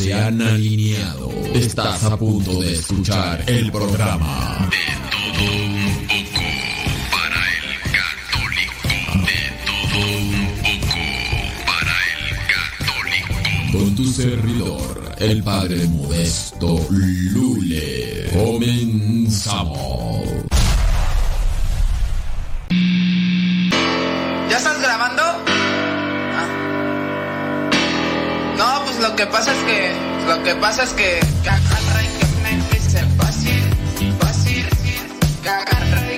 Se han alineado. Estás a punto de escuchar el programa que pasa es que. Dice fácil, fácil. Cagarra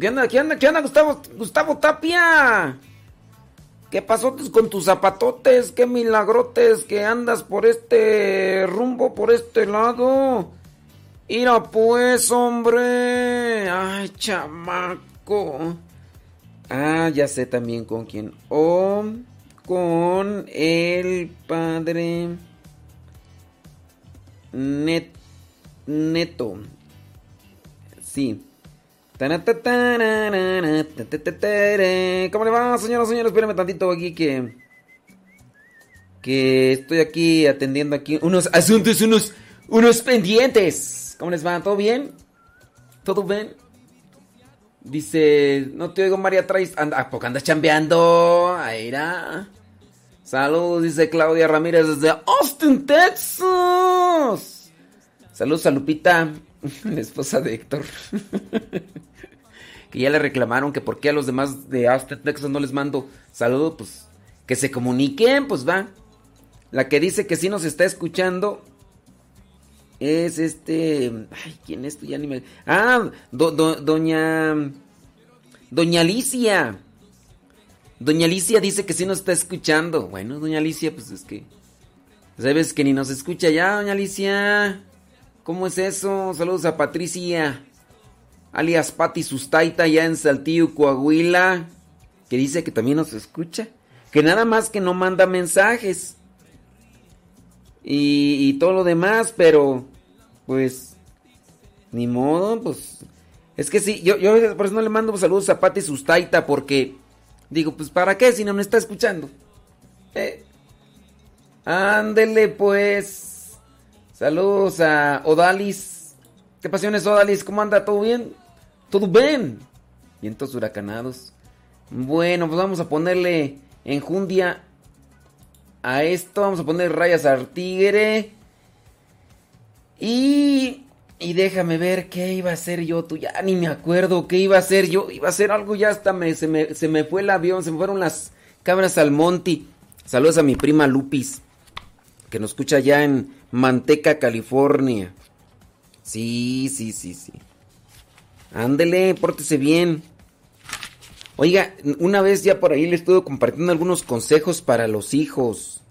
¿Qué onda, qué onda, qué onda, Gustavo, Gustavo Tapia? ¿Qué pasó con tus zapatotes? ¿Qué milagrotes que andas por este rumbo, por este lado? Mira pues, hombre. Ay, chamaco. Ah, ya sé también con quién. O con el padre Net, Neto. Sí. ¿Cómo le va, señoras señores? Espérame tantito aquí que. Que estoy aquí atendiendo aquí unos asuntos, unos, unos pendientes. ¿Cómo les va? ¿Todo bien? ¿Todo bien? Dice, no te oigo María Traes. Anda, ¿a poco andas chambeando? Ahí era. Saludos, dice Claudia Ramírez desde Austin, Texas. Saludos a Lupita, la esposa de Héctor. que ya le reclamaron que por qué a los demás de Austin, Texas no les mando saludos, pues que se comuniquen, pues va. La que dice que sí nos está escuchando es este. Ay, ¿quién es? Ya ni me. Ah, do- do- doña. Doña Alicia. Doña Alicia dice que sí nos está escuchando. Bueno, doña Alicia, pues es que. Sabes que ni nos escucha ya, doña Alicia. ¿Cómo es eso? Saludos a Patricia. Alias Patti Sustaita, ya en Saltillo, Coahuila. Que dice que también nos escucha. Que nada más que no manda mensajes. Y, y todo lo demás, pero. Pues. Ni modo, pues. Es que sí, yo, yo por eso no le mando saludos a Patti Sustaita, porque. Digo, pues ¿para qué si no me está escuchando? Eh. Ándele pues. Saludos a Odalis. ¿Qué pasiones Odalis? ¿Cómo anda? ¿Todo bien? ¿Todo bien? Vientos huracanados. Bueno, pues vamos a ponerle enjundia a esto. Vamos a poner rayas al tigre. Y... Y déjame ver qué iba a hacer yo, tú ya ni me acuerdo qué iba a hacer yo. Iba a hacer algo, ya hasta me, se, me, se me fue el avión, se me fueron las cabras al monte. Saludos a mi prima Lupis, que nos escucha ya en Manteca, California. Sí, sí, sí, sí. Ándele, pórtese bien. Oiga, una vez ya por ahí le estuve compartiendo algunos consejos para los hijos.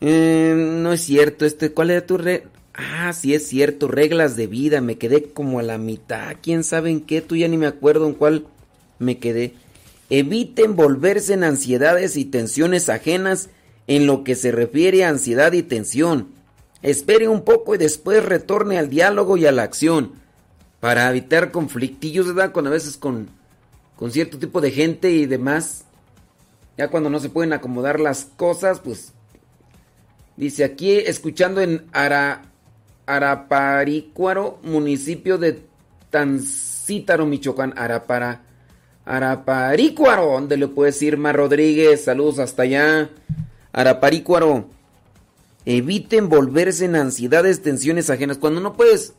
Eh, no es cierto, este, ¿cuál era tu re Ah, sí es cierto, reglas de vida, me quedé como a la mitad, quién sabe en qué, tú ya ni me acuerdo en cuál me quedé. Eviten volverse en ansiedades y tensiones ajenas en lo que se refiere a ansiedad y tensión. Espere un poco y después retorne al diálogo y a la acción para evitar conflictillos, ¿verdad? Con a veces con, con cierto tipo de gente y demás. Ya cuando no se pueden acomodar las cosas, pues dice aquí escuchando en Ara, Araparícuaro, municipio de Tancítaro, Michoacán, Arapara, Araparícuaro, ¿dónde le puedes ir, Mar Rodríguez? Saludos hasta allá. Araparícuaro. Eviten volverse en ansiedades, tensiones ajenas. Cuando no puedes,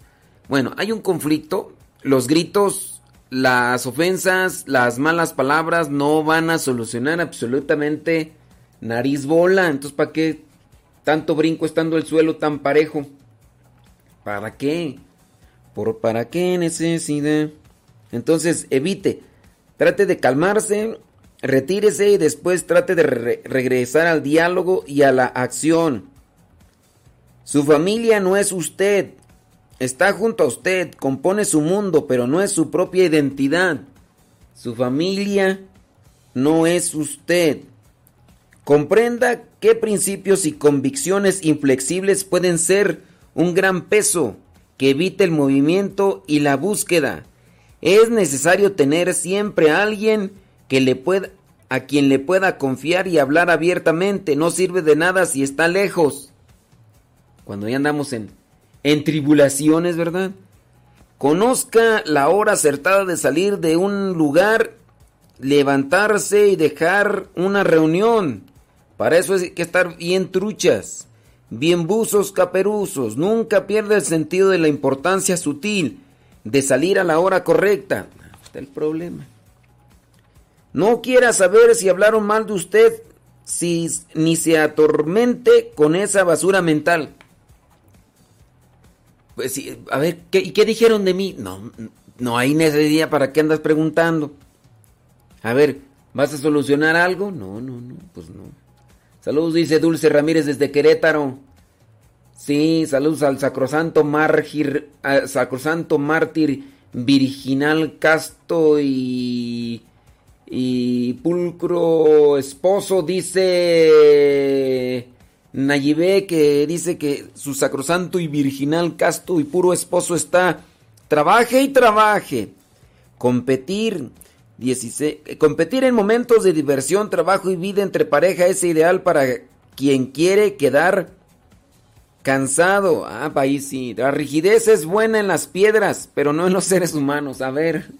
bueno, hay un conflicto, los gritos, las ofensas, las malas palabras no van a solucionar absolutamente nariz bola. Entonces, ¿para qué tanto brinco estando el suelo tan parejo? ¿Para qué? ¿Por para qué necesidad? Entonces, evite. Trate de calmarse, retírese y después trate de regresar al diálogo y a la acción. Su familia no es usted. Está junto a usted, compone su mundo, pero no es su propia identidad. Su familia no es usted. Comprenda qué principios y convicciones inflexibles pueden ser un gran peso que evite el movimiento y la búsqueda. Es necesario tener siempre a alguien que le pueda a quien le pueda confiar y hablar abiertamente. No sirve de nada si está lejos cuando ya andamos en, en tribulaciones, ¿verdad? Conozca la hora acertada de salir de un lugar, levantarse y dejar una reunión. Para eso hay que estar bien truchas, bien buzos caperuzos. Nunca pierda el sentido de la importancia sutil de salir a la hora correcta. Está el problema. No quiera saber si hablaron mal de usted, si, ni se atormente con esa basura mental. Pues a ver, ¿qué, ¿y qué dijeron de mí? No, no hay necesidad para qué andas preguntando. A ver, ¿vas a solucionar algo? No, no, no, pues no. Saludos, dice Dulce Ramírez desde Querétaro. Sí, saludos al sacrosanto, mártir, sacrosanto mártir virginal casto y, y pulcro esposo, dice Nayibé que dice que su sacrosanto y virginal, casto y puro esposo está, trabaje y trabaje. Competir, 16, competir en momentos de diversión, trabajo y vida entre pareja es ideal para quien quiere quedar cansado. Ah, país sí. La rigidez es buena en las piedras, pero no en los seres humanos. A ver.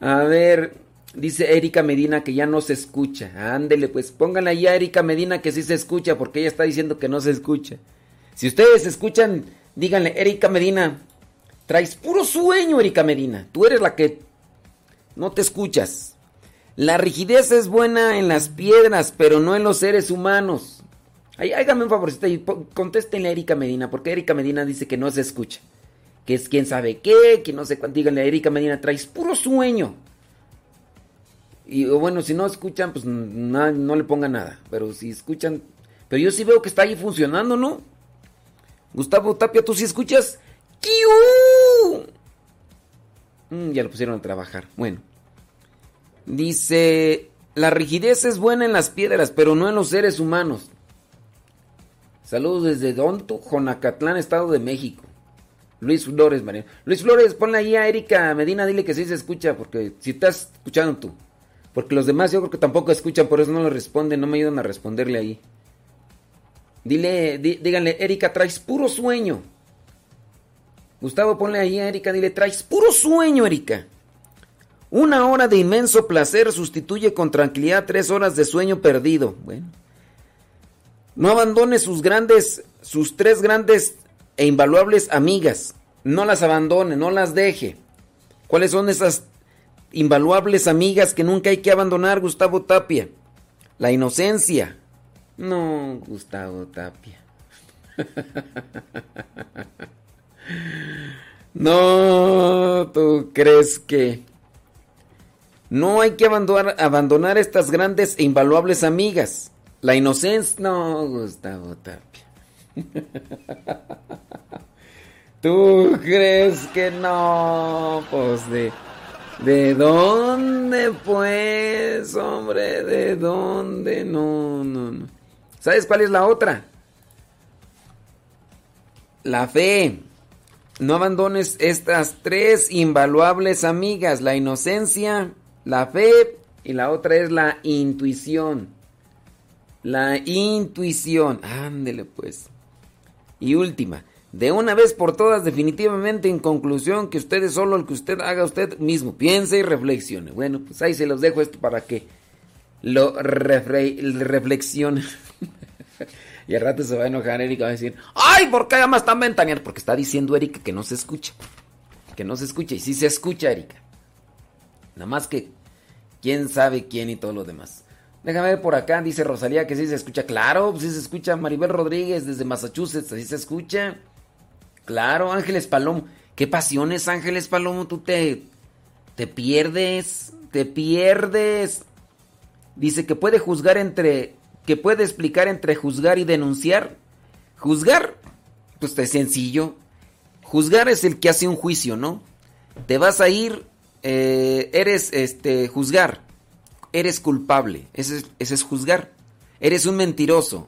A ver. Dice Erika Medina que ya no se escucha. Ándele, pues pónganle ahí a Erika Medina que sí se escucha, porque ella está diciendo que no se escucha. Si ustedes escuchan, díganle, Erika Medina, traes puro sueño, Erika Medina. Tú eres la que no te escuchas. La rigidez es buena en las piedras, pero no en los seres humanos. Ay, hágame un favorcito y contéstenle a Erika Medina, porque Erika Medina dice que no se escucha. Que es quién sabe qué, que no sé cuánto. Díganle a Erika Medina, traes puro sueño. Y bueno, si no escuchan, pues no le pongan nada. Pero si escuchan. Pero yo sí veo que está ahí funcionando, ¿no? Gustavo Tapia, ¿tú sí escuchas? Mm, ya lo pusieron a trabajar. Bueno. Dice. La rigidez es buena en las piedras, pero no en los seres humanos. Saludos desde Donto, Jonacatlán, Estado de México. Luis Flores, María. Luis Flores, ponle ahí a Erika Medina, dile que sí se escucha, porque si estás escuchando tú. Porque los demás yo creo que tampoco escuchan, por eso no le responden, no me ayudan a responderle ahí. Dile, díganle, Erika, traes puro sueño. Gustavo, ponle ahí a Erika, dile, traes puro sueño, Erika. Una hora de inmenso placer sustituye con tranquilidad tres horas de sueño perdido. Bueno. No abandone sus grandes, sus tres grandes e invaluables amigas. No las abandone, no las deje. ¿Cuáles son esas invaluables amigas que nunca hay que abandonar, Gustavo Tapia. La inocencia. No, Gustavo Tapia. No, tú crees que... No hay que abandonar, estas grandes e invaluables amigas. La inocencia... No, Gustavo Tapia. ¿Tú crees que no? Pues de... ¿De dónde pues, hombre? ¿De dónde? No, no, no. ¿Sabes cuál es la otra? La fe. No abandones estas tres invaluables amigas, la inocencia, la fe y la otra es la intuición. La intuición. Ándele pues. Y última. De una vez por todas, definitivamente en conclusión, que usted es solo el que usted haga usted mismo. Piense y reflexione. Bueno, pues ahí se los dejo esto para que lo reflexione. y al rato se va a enojar Erika, va a decir, ¡ay! ¿Por qué además están ventaneando? Porque está diciendo Erika que no se escucha. Que no se escucha. Y sí se escucha, Erika. Nada más que quién sabe quién y todo lo demás. Déjame ver por acá, dice Rosalía que sí se escucha. Claro, sí se escucha. Maribel Rodríguez desde Massachusetts, así se escucha. Claro, Ángeles Palomo. Qué pasiones, Ángeles Palomo, tú te, te pierdes, te pierdes. Dice que puede juzgar entre, que puede explicar entre juzgar y denunciar. Juzgar, pues es sencillo. Juzgar es el que hace un juicio, ¿no? Te vas a ir, eh, eres, este, juzgar. Eres culpable. Ese es, ese es juzgar. Eres un mentiroso.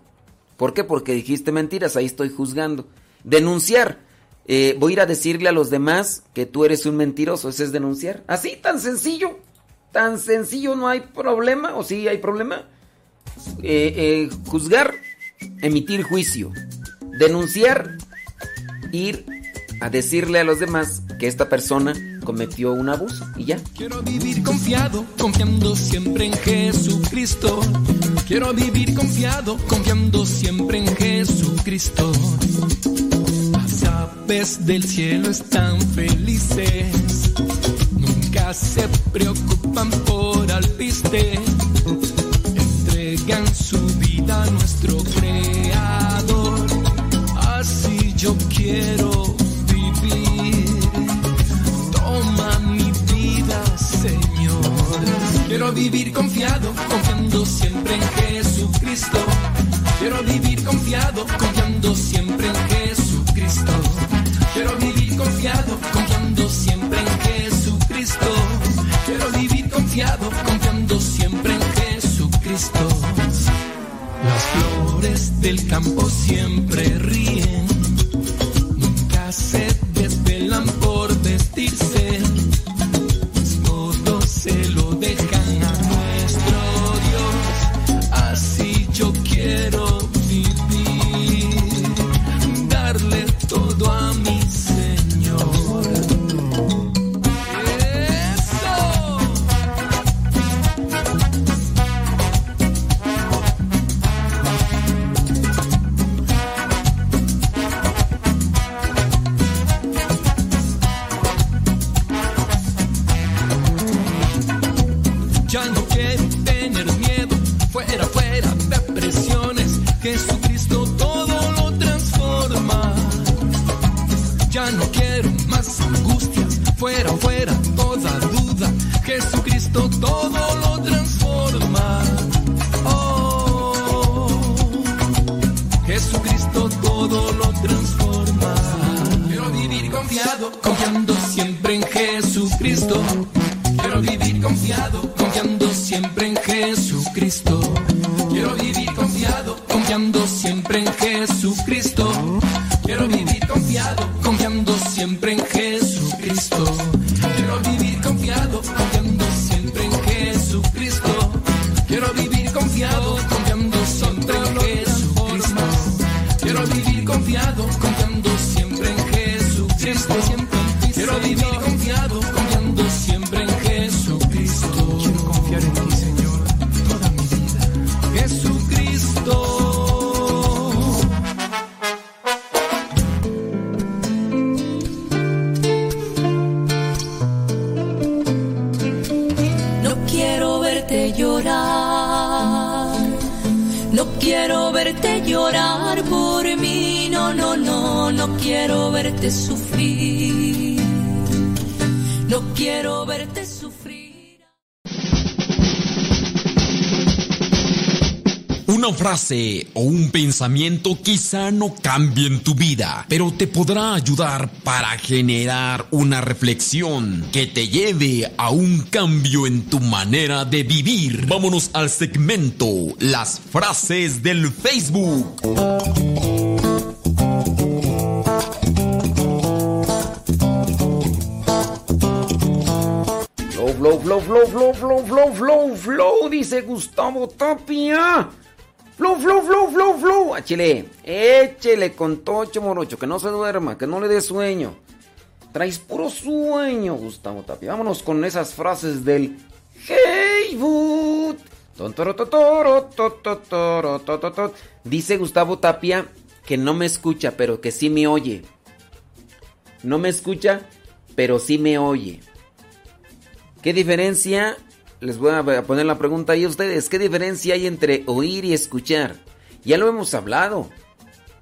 ¿Por qué? Porque dijiste mentiras, ahí estoy juzgando. Denunciar. Eh, voy a ir a decirle a los demás que tú eres un mentiroso. Ese es denunciar. Así, tan sencillo. Tan sencillo, no hay problema. ¿O sí hay problema? Eh, eh, juzgar, emitir juicio. Denunciar, ir a decirle a los demás que esta persona cometió un abuso y ya. Quiero vivir confiado, confiando siempre en Jesucristo. Quiero vivir confiado, confiando siempre en Jesucristo. Aves del cielo están felices, nunca se preocupan por alpiste. Entregan su vida a nuestro Creador. Así yo quiero vivir. Toma mi vida, Señor. Quiero vivir confiado, confiando siempre en Jesucristo. Quiero vivir confiado, confiando siempre en Jesucristo. Confiado, confiando siempre en Jesucristo. Quiero vivir confiado, confiando siempre en Jesucristo. Las flores del campo siempre ríen, verte llorar. quiero verte llorar por mí, no, no, no, no quiero verte sufrir. No quiero verte sufrir. Una frase o un pensamiento quizá no cambien tu vida, pero te podrá ayudar para generar una reflexión que te lleve a un cambio en tu manera de vivir. Vámonos al segmento Las frases del Facebook. flow, flow, flow, flow, flow, flow, flow, dice Gustavo Tapia. Flow, flow, flow, flow, flow. Échele, échele con tocho morocho, que no se duerma, que no le dé sueño. Traes puro sueño, Gustavo Tapia. Vámonos con esas frases del Hey to. Dice Gustavo Tapia que no me escucha, pero que sí me oye. No me escucha, pero sí me oye. ¿Qué diferencia? Les voy a poner la pregunta ahí a ustedes. ¿Qué diferencia hay entre oír y escuchar? Ya lo hemos hablado.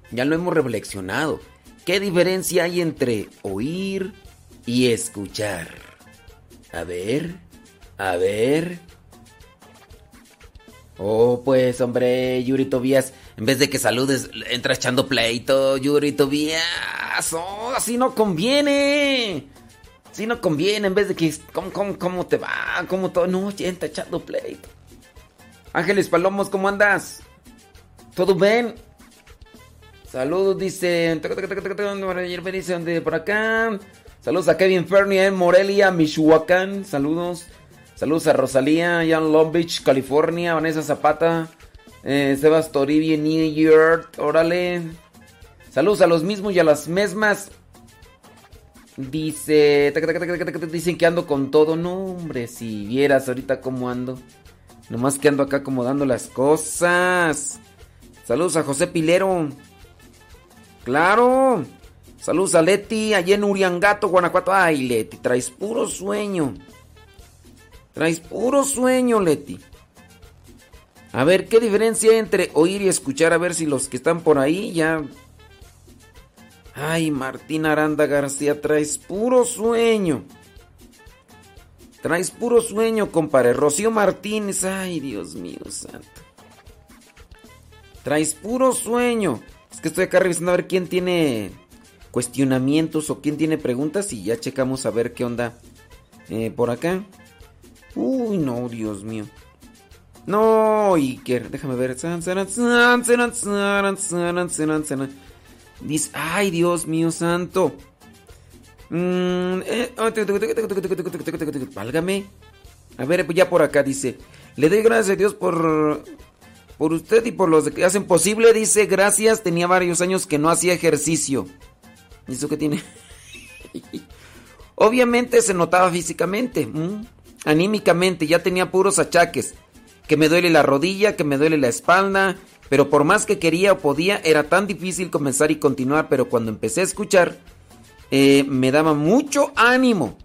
Ya lo hemos reflexionado. ¿Qué diferencia hay entre oír y escuchar? A ver, a ver. Oh, pues hombre, Yuri Tobías, en vez de que saludes, entra echando pleito, Yuri Tobías. Oh, así no conviene. Si no conviene, en vez de que, ¿cómo, cómo, cómo te va? ¿Cómo todo? No, ya está echando pleito. Ángeles Palomos, ¿cómo andas? ¿Todo bien? Saludos, dice. dice por acá. Saludos a Kevin Fernie en Morelia, Michoacán. Saludos. Saludos a Rosalía, allá en Long Beach, California. Vanessa Zapata. Eh, Sebas New York. Órale. Saludos a los mismos y a las mismas. Dice. Dicen que ando con todo. No, hombre, si vieras ahorita cómo ando. Nomás que ando acá acomodando las cosas. Saludos a José Pilero. Claro. Saludos a Leti, allá en Uriangato, Guanajuato. Ay, Leti, traes puro sueño. Traes puro sueño, Leti. A ver, ¿qué diferencia hay entre oír y escuchar? A ver si los que están por ahí ya Ay, Martín Aranda García, traes puro sueño. Traes puro sueño, compadre. Rocío Martínez, ay, Dios mío santo. Traes puro sueño. Es que estoy acá revisando a ver quién tiene cuestionamientos o quién tiene preguntas y ya checamos a ver qué onda eh, por acá. Uy, no, Dios mío. No, Iker, déjame ver. Dice, ay Dios mío santo. Válgame. A ver, ya por acá dice. Le doy gracias a Dios por, por usted y por los que hacen posible. Dice, gracias. Tenía varios años que no hacía ejercicio. ¿Y eso qué tiene? Obviamente se notaba físicamente. Anímicamente. Ya tenía puros achaques. Que me duele la rodilla, que me duele la espalda, pero por más que quería o podía, era tan difícil comenzar y continuar, pero cuando empecé a escuchar, eh, me daba mucho ánimo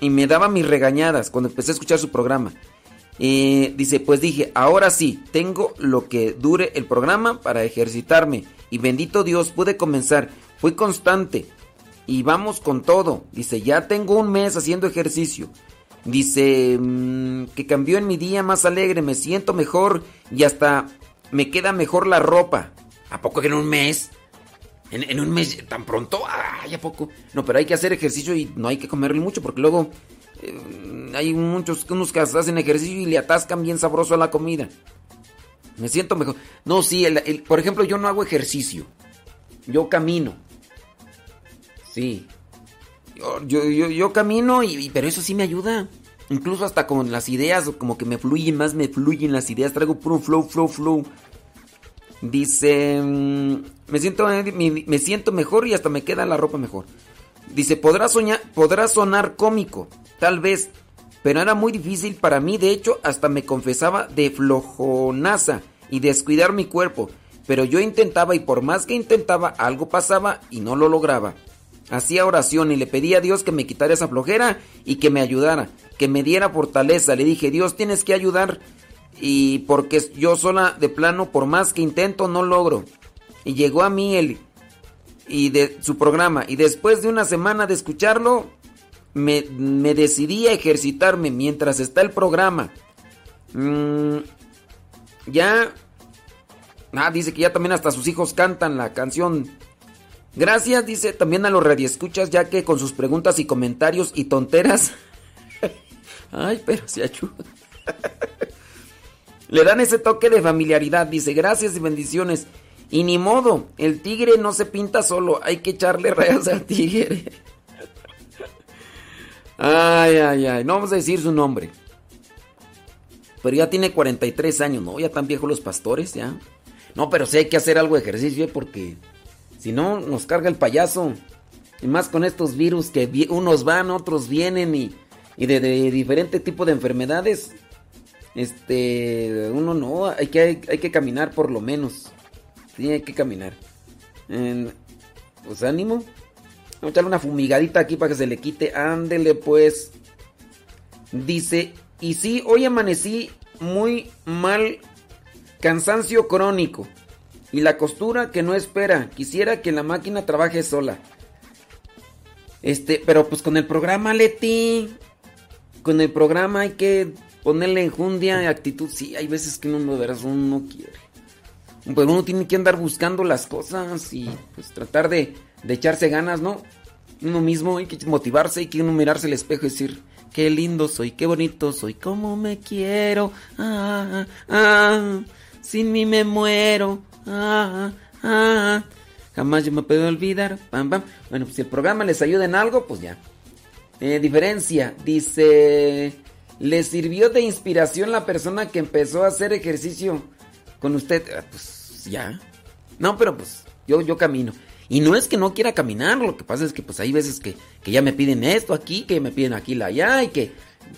y me daba mis regañadas cuando empecé a escuchar su programa. Eh, dice, pues dije, ahora sí, tengo lo que dure el programa para ejercitarme. Y bendito Dios, pude comenzar. Fui constante. Y vamos con todo. Dice, ya tengo un mes haciendo ejercicio. Dice, mm, que cambió en mi día más alegre, me siento mejor y hasta me queda mejor la ropa. ¿A poco que en un mes? En, un mes tan pronto, ay, ¿a poco? No, pero hay que hacer ejercicio y no hay que comerle mucho porque luego eh, hay muchos unos que hacen ejercicio y le atascan bien sabroso a la comida. Me siento mejor. No, sí, por ejemplo, yo no hago ejercicio. Yo camino. Sí. Yo, yo, yo, camino, y, pero eso sí me ayuda. Incluso hasta con las ideas, como que me fluyen más, me fluyen las ideas. Traigo puro flow, flow, flow. Dice, mm, me siento, me, siento mejor y hasta me queda la ropa mejor. Dice, podrá, soñar, podrá sonar cómico, tal vez, pero era muy difícil para mí. De hecho, hasta me confesaba de flojonaza y descuidar mi cuerpo. Pero yo intentaba y por más que intentaba, algo pasaba y no lo lograba. Hacía oración y le pedía a Dios que me quitara esa flojera y que me ayudara, que me diera fortaleza. Le dije, Dios, tienes que ayudar y porque yo sola de plano, por más que intento, no logro. Y llegó a mí el y de su programa y después de una semana de escucharlo me, decidí a ejercitarme mientras está el programa. Mm, ya Ah, dice que ya también hasta sus hijos cantan la canción. Gracias, dice también a los radioescuchas, ya que con sus preguntas y comentarios y tonteras. Ay, pero se ayuda. Le dan ese toque de familiaridad. Dice, gracias y bendiciones. Y ni modo, el tigre no se pinta solo, hay que echarle rayas al tigre. Ay, ay, ay, no vamos a decir su nombre. Pero ya tiene 43 años, ¿no? Ya tan viejos los pastores, ya. No, pero sí hay que hacer algo de ejercicio, ¿eh? porque si no, nos carga el payaso. Y más con estos virus que unos van, otros vienen y, de, diferente tipo de enfermedades. Este, uno no, hay que, hay, que caminar por lo menos. Sí, hay que caminar. pues ánimo. Vamos a echarle una fumigadita aquí para que se le quite. Ándele pues. Dice, y sí, hoy amanecí muy mal Cansancio crónico. Y la costura que no espera. Quisiera que la máquina trabaje sola. Este, pero pues con el programa, Leti. Con el programa hay que ponerle enjundia y actitud. Sí, hay veces que uno de veras uno no quiere. Pero uno tiene que andar buscando las cosas y pues tratar de, echarse ganas, ¿no? Uno mismo hay que motivarse, hay que uno mirarse al espejo y decir, qué lindo soy, qué bonito soy, cómo me quiero. Ah, ah, ah sin mí me muero. Ah, ah, ah. Jamás yo me puedo olvidar. Bueno, pues si el programa les ayuda en algo, pues ya. Eh, diferencia, dice, ¿le sirvió de inspiración la persona que empezó a hacer ejercicio con usted? Ah, pues ya. No, pero pues yo, yo camino. Y no es que no quiera caminar, lo que pasa es que pues hay veces que, que ya me piden esto aquí, que me piden aquí la allá y que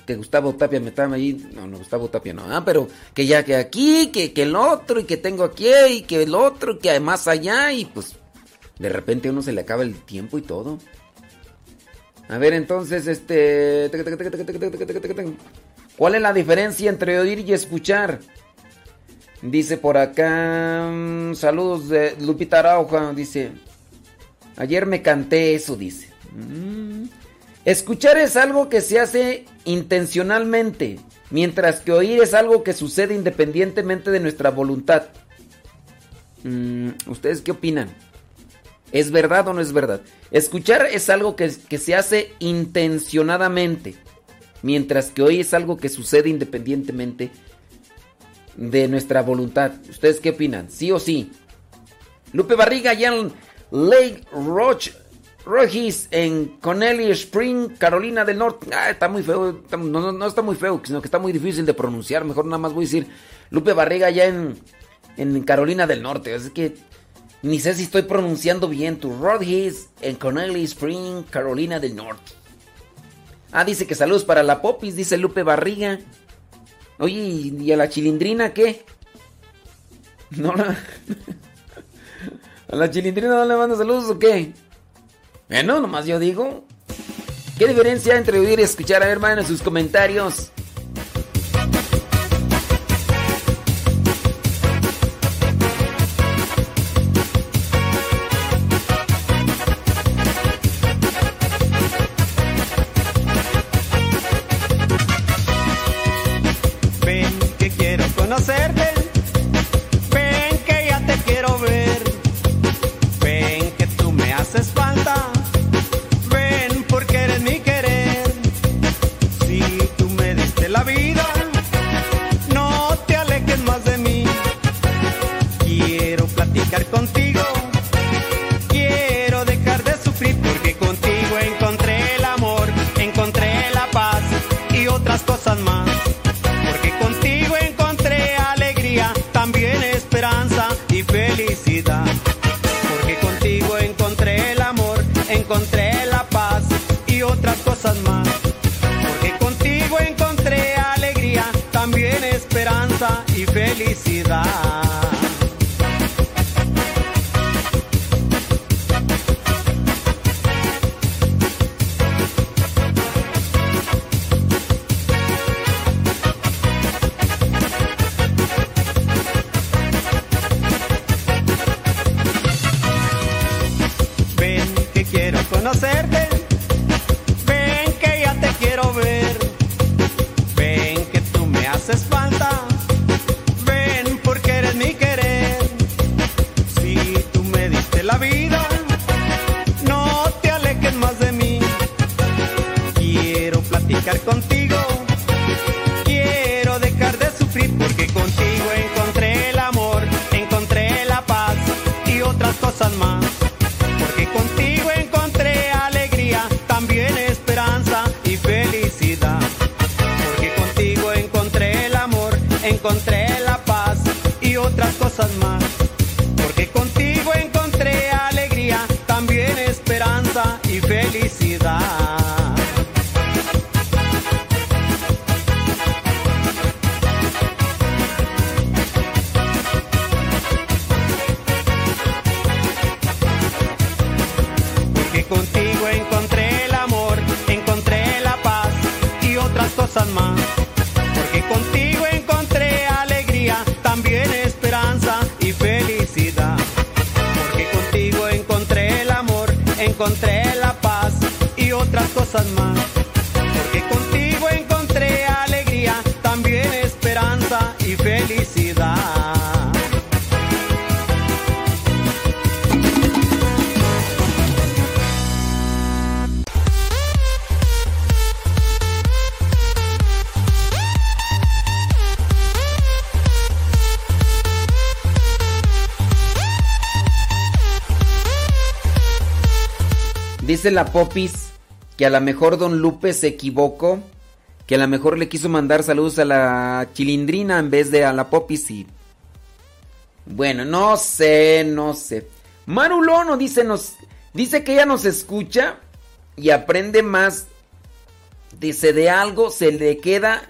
que Gustavo Tapia me estaba ahí, no, no, Gustavo Tapia no, ah, pero que ya que aquí, que, que el otro, y que tengo aquí, y que el otro, que además allá, y pues de repente a uno se le acaba el tiempo y todo. A ver, entonces, este... ¿Cuál es la diferencia entre oír y escuchar? Dice por acá... Saludos de Lupita Arauja, dice... Ayer me canté eso, dice. Escuchar es algo que se hace intencionalmente, mientras que oír es algo que sucede independientemente de nuestra voluntad. Mm, ¿Ustedes qué opinan? ¿Es verdad o no es verdad? Escuchar es algo que, que se hace intencionadamente, mientras que oír es algo que sucede independientemente de nuestra voluntad. ¿Ustedes qué opinan? ¿Sí o sí? Lupe Barriga, Jan Lake Roche Rogis en Connelly Spring, Carolina del Norte. Ah, está muy feo. no, está muy feo, sino que está muy difícil de pronunciar. Mejor nada más voy a decir Lupe Barriga allá en, en Carolina del Norte. Es que ni sé si estoy pronunciando bien. Tu Rogis en Connelly Spring, Carolina del Norte. Ah, dice que saludos para la Popis, dice Lupe Barriga. Oye, ¿y a la chilindrina qué? No la... ¿A la chilindrina no le manda saludos o qué? Bueno, nomás yo digo. ¿Qué diferencia entre oír y escuchar? A ver, hermano, sus comentarios. Dice la Popis que a lo mejor Don Lupe se equivocó, que a lo mejor le quiso mandar saludos a la chilindrina en vez de a la Popis y... Bueno, no sé, no sé. Marulono dice, nos, dice que ella nos escucha y aprende más. Dice, de algo se le queda,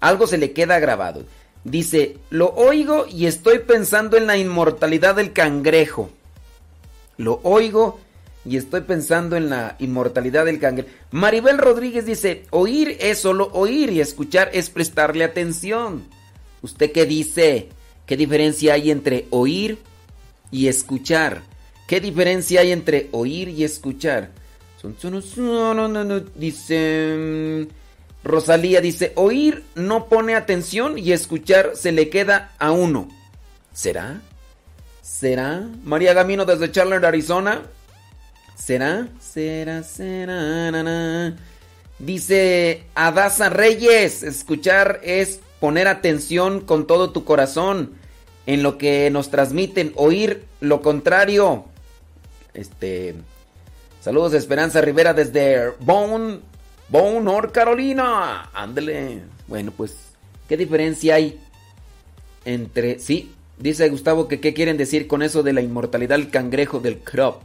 algo se le queda grabado. Dice, lo oigo y estoy pensando en la inmortalidad del cangrejo. Lo oigo y estoy pensando en la inmortalidad del cangrejo. Maribel Rodríguez dice, oír es solo oír y escuchar es prestarle atención. ¿Usted qué dice? ¿Qué diferencia hay entre oír y escuchar? ¿Qué diferencia hay entre oír y escuchar? Dice... Rosalía dice, oír no pone atención y escuchar se le queda a uno. ¿Será? ¿Será? María Gamino desde Chandler, Arizona. ¿Será? ¿Será? ¿Será? Na. Dice Adasa Reyes, escuchar es poner atención con todo tu corazón en lo que nos transmiten, oír lo contrario. Este Saludos de Esperanza Rivera desde Bone, Bone, North Carolina. Ándele. Bueno, pues, ¿qué diferencia hay entre... Sí, dice Gustavo que qué quieren decir con eso de la inmortalidad del cangrejo del crop.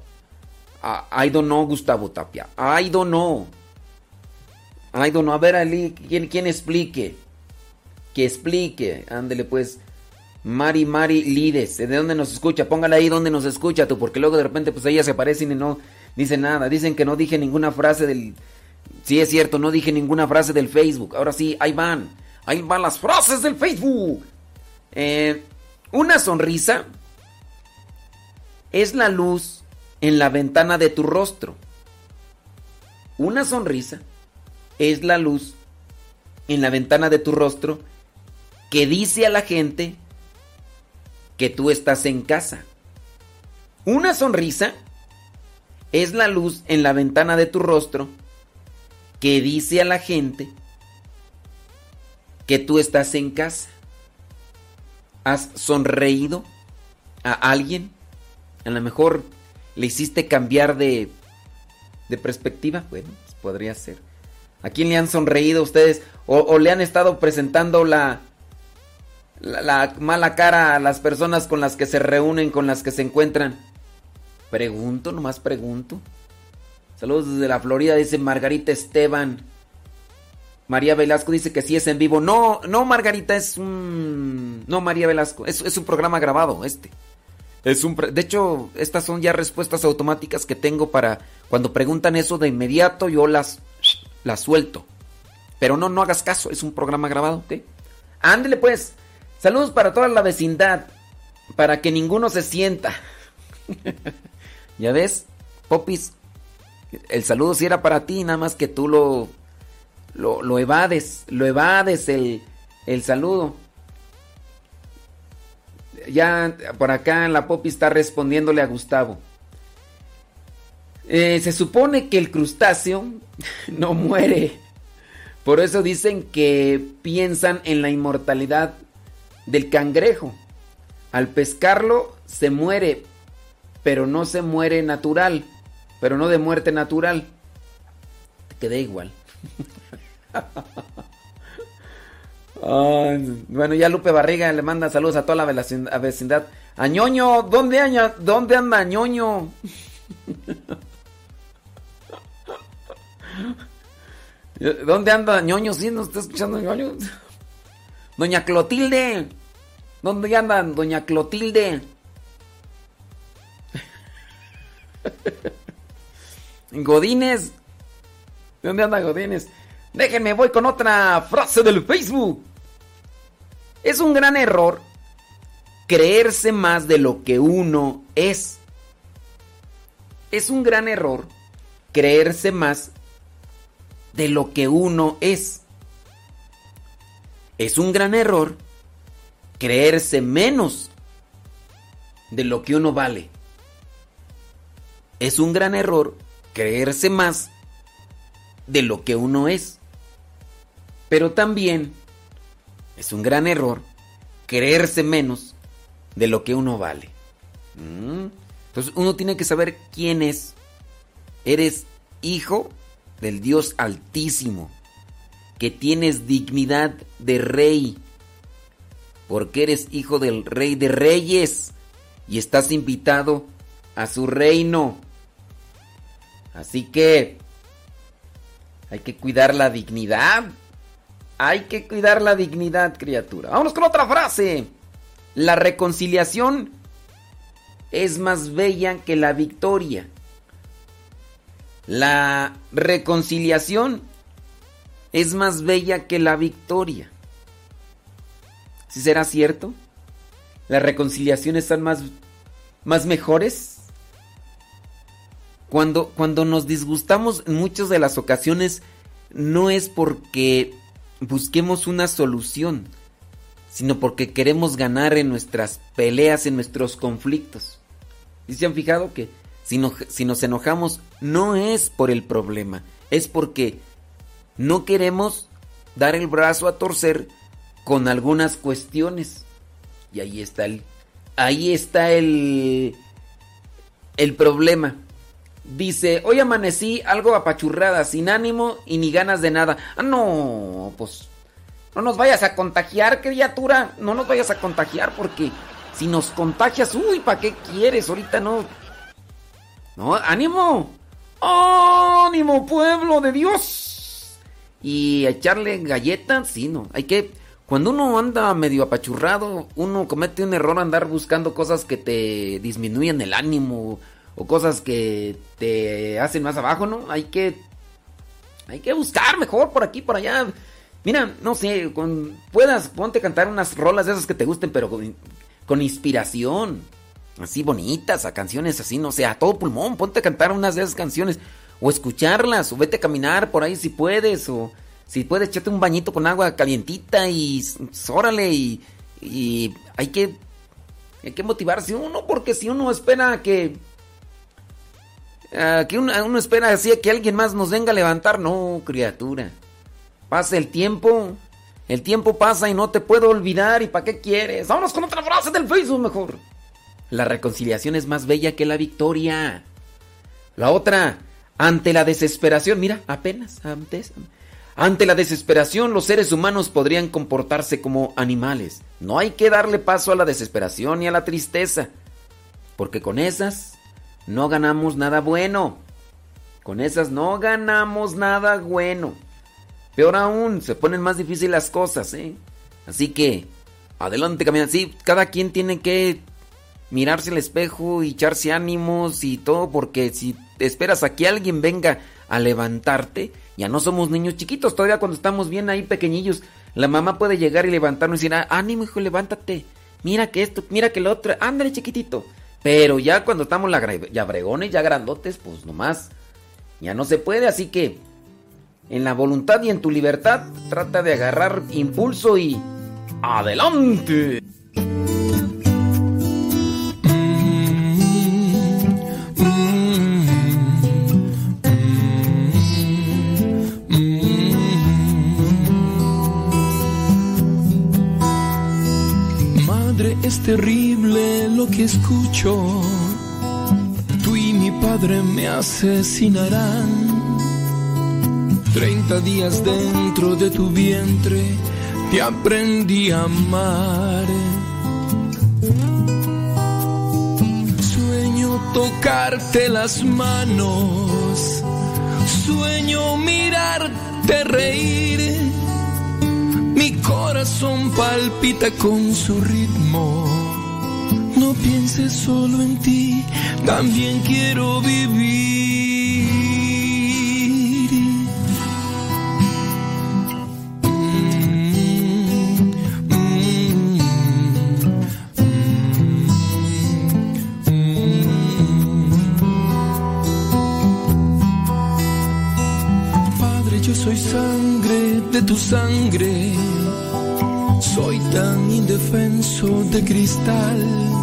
I don't Gustavo Tapia. I don't know. I. A ver, Ali, ¿quién, quién explique? Que explique. Ándele, pues. Mari Mari Lides. ¿De dónde nos escucha? Póngala ahí donde nos escucha tú, porque luego de repente pues ellas se aparecen y no dicen nada. Dicen que no dije ninguna frase del... Sí, es cierto, no dije ninguna frase del Facebook. Ahora sí, ahí van. Ahí van las frases del Facebook. Eh, una sonrisa es la luz en la ventana de tu rostro. Una sonrisa es la luz en la ventana de tu rostro que dice a la gente que tú estás en casa. Una sonrisa es la luz en la ventana de tu rostro que dice a la gente que tú estás en casa. ¿Has sonreído a alguien? A lo mejor le hiciste cambiar de, de perspectiva. Bueno, pues podría ser. ¿A quién le han sonreído ustedes? O, le han estado presentando la, la, la, mala cara a las personas con las que se reúnen, con las que se encuentran. Pregunto, nomás pregunto. Saludos desde la Florida, dice Margarita Esteban. María Velasco dice que sí es en vivo. No, no, Margarita, es un... No, María Velasco, es, es un programa grabado, este. Es un... De hecho, estas son ya respuestas automáticas que tengo para... Cuando preguntan eso de inmediato, yo las, suelto. Pero no, no hagas caso, es un programa grabado, ¿ok? Ándele pues. Saludos para toda la vecindad. Para que ninguno se sienta. ¿Ya ves? Popis, el saludo sí era para ti, nada más que tú lo, lo, lo evades, lo evades el, el saludo. Ya por acá la Popi está respondiéndole a Gustavo. Eh, se supone que el crustáceo no muere. Por eso dicen que piensan en la inmortalidad del cangrejo. Al pescarlo se muere, pero no se muere natural, pero no de muerte natural. Te quedé igual. Bueno, ya Lupe Barriga le manda saludos a toda la vecindad. A ñoño, ¿dónde, anda, dónde anda ñoño? ¿Dónde anda ñoño? ¿Sí nos está escuchando ñoño? Doña Clotilde. ¿Dónde anda doña Clotilde? Godines. ¿Dónde anda Godines? Déjenme, voy con otra frase del Facebook. Es un gran error creerse más de lo que uno es. Es un gran error creerse más de lo que uno es. Es un gran error creerse menos de lo que uno vale. Es un gran error creerse más de lo que uno es. Pero también es un gran error creerse menos de lo que uno vale. Mm. Entonces uno tiene que saber quién es. Eres hijo del Dios Altísimo, que tienes dignidad de rey, porque eres hijo del Rey de Reyes y estás invitado a su reino. Así que hay que cuidar la dignidad. Hay que cuidar la dignidad, criatura. Vámonos con otra frase. La reconciliación es más bella que la victoria. La reconciliación es más bella que la victoria. ¿Sí será cierto? ¿Las reconciliaciones son más, más mejores? Cuando, cuando nos disgustamos en muchas de las ocasiones no es porque busquemos una solución, sino porque queremos ganar en nuestras peleas, en nuestros conflictos. ¿Y se han fijado que si, nos enojamos no es por el problema, es porque no queremos dar el brazo a torcer con algunas cuestiones. Y ahí está el ahí está el el problema. Dice, hoy amanecí algo apachurrada, sin ánimo y ni ganas de nada. Ah, no, pues no nos vayas a contagiar, criatura. No nos vayas a contagiar porque si nos contagias, uy, ¿para qué quieres? Ahorita no. No, ánimo. ánimo, pueblo de Dios. Y echarle galletas, sí, no. Hay que cuando uno anda medio apachurrado, uno comete un error andar buscando cosas que te disminuyen el ánimo o cosas que te hacen más abajo, ¿no? Hay que hay que buscar mejor por aquí, por allá. Mira, no sé, con, puedas, ponte a cantar unas rolas de esas que te gusten, pero con, inspiración. Así bonitas, a canciones así, no sé, a todo pulmón, ponte a cantar unas de esas canciones. O escucharlas, o vete a caminar por ahí si puedes, o si puedes, echarte un bañito con agua calientita y órale y, y hay que hay que motivarse uno porque si uno espera que que uno, espera así que alguien más nos venga a levantar, no, criatura. Pasa el tiempo, el tiempo pasa y no te puedo olvidar y ¿para qué quieres? Vámonos con otra frase del Facebook mejor. La reconciliación es más bella que la victoria. La otra, ante la desesperación, mira, apenas antes ante la desesperación, los seres humanos podrían comportarse como animales. No hay que darle paso a la desesperación ni a la tristeza, porque con esas no ganamos nada bueno. Con esas no ganamos nada bueno. Peor aún, se ponen más difíciles las cosas, ¿eh? Así que, adelante, camina. Sí, cada quien tiene que mirarse al espejo y echarse ánimos y todo, porque si esperas a que alguien venga a levantarte, ya no somos niños chiquitos, todavía cuando estamos bien ahí pequeñillos, la mamá puede llegar y levantarnos y decir, ah, ánimo hijo, levántate, mira que esto, mira que lo otro, ándale chiquitito. Pero ya cuando estamos la, ya bregones, ya grandotes, pues nomás, ya no se puede, así que en la voluntad y en tu libertad trata de agarrar impulso y adelante. es terrible lo escucho. padre me asesinarán. Treinta días dentro de tu vientre te aprendí a amar. Sueño tocarte las manos, sueño mirarte reír. Mi corazón palpita con su ritmo. No pienses solo en ti, también quiero vivir. Padre, yo soy sangre de tu sangre. Soy tan indefenso de cristal.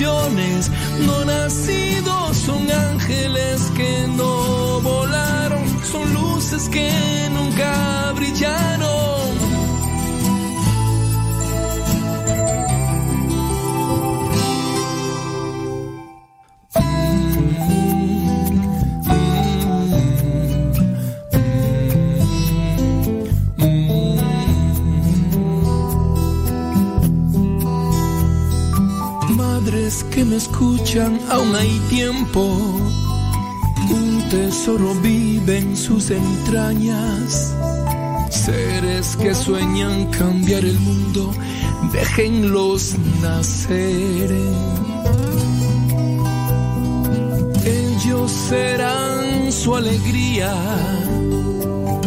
No nacidos. Son ángeles que no volaron, son luces que nunca brillaron. Me escuchan, aún hay tiempo. Un tesoro vive en sus entrañas. Seres que sueñan cambiar el mundo, déjenlos nacer. Ellos serán su alegría,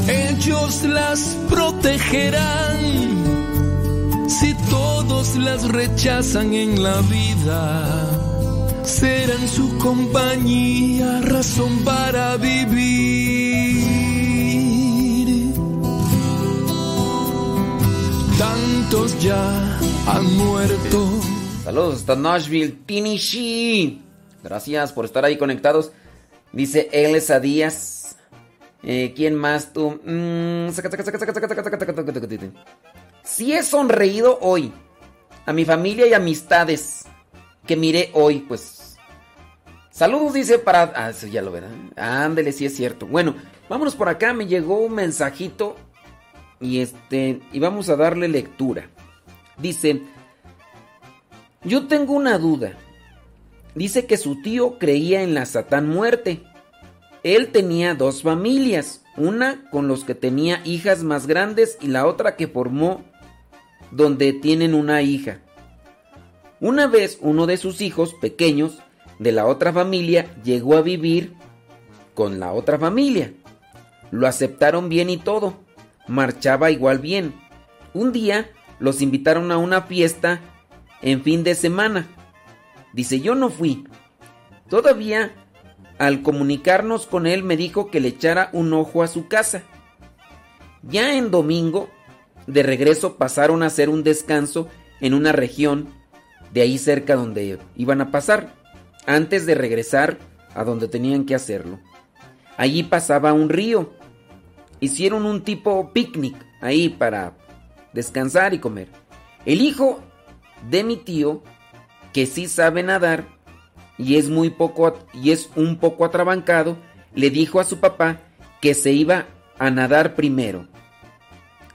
ellos las protegerán. Si todos las rechazan en la vida, serán su compañía, razón para vivir. Tantos ya han muerto. Saludos hasta Nashville, Tennessee. Gracias por estar ahí conectados. Dice Elsa Díaz. ¿Quién más tú? Si he sonreído hoy a mi familia y amistades que miré hoy, pues. Saludos, dice para. Ah, eso ya lo verán. Ándele, sí es cierto. Bueno, vámonos por acá. Me llegó un mensajito. Y este. Y vamos a darle lectura. Dice. Yo tengo una duda. Dice que su tío creía en la Satán muerte. Él tenía dos familias, una con los que tenía hijas más grandes y la otra que formó donde tienen una hija. Una vez uno de sus hijos pequeños de la otra familia llegó a vivir con la otra familia. Lo aceptaron bien y todo. Marchaba igual bien. Un día los invitaron a una fiesta en fin de semana. Dice, yo no fui. Todavía, al comunicarnos con él, me dijo que le echara un ojo a su casa. Ya en domingo, de regreso pasaron a hacer un descanso en una región de ahí cerca donde iban a pasar, antes de regresar a donde tenían que hacerlo. Allí pasaba un río. Hicieron un tipo picnic ahí para descansar y comer. El hijo de mi tío, que sí sabe nadar y es muy poco y es un poco atrabancado, le dijo a su papá que se iba a nadar primero.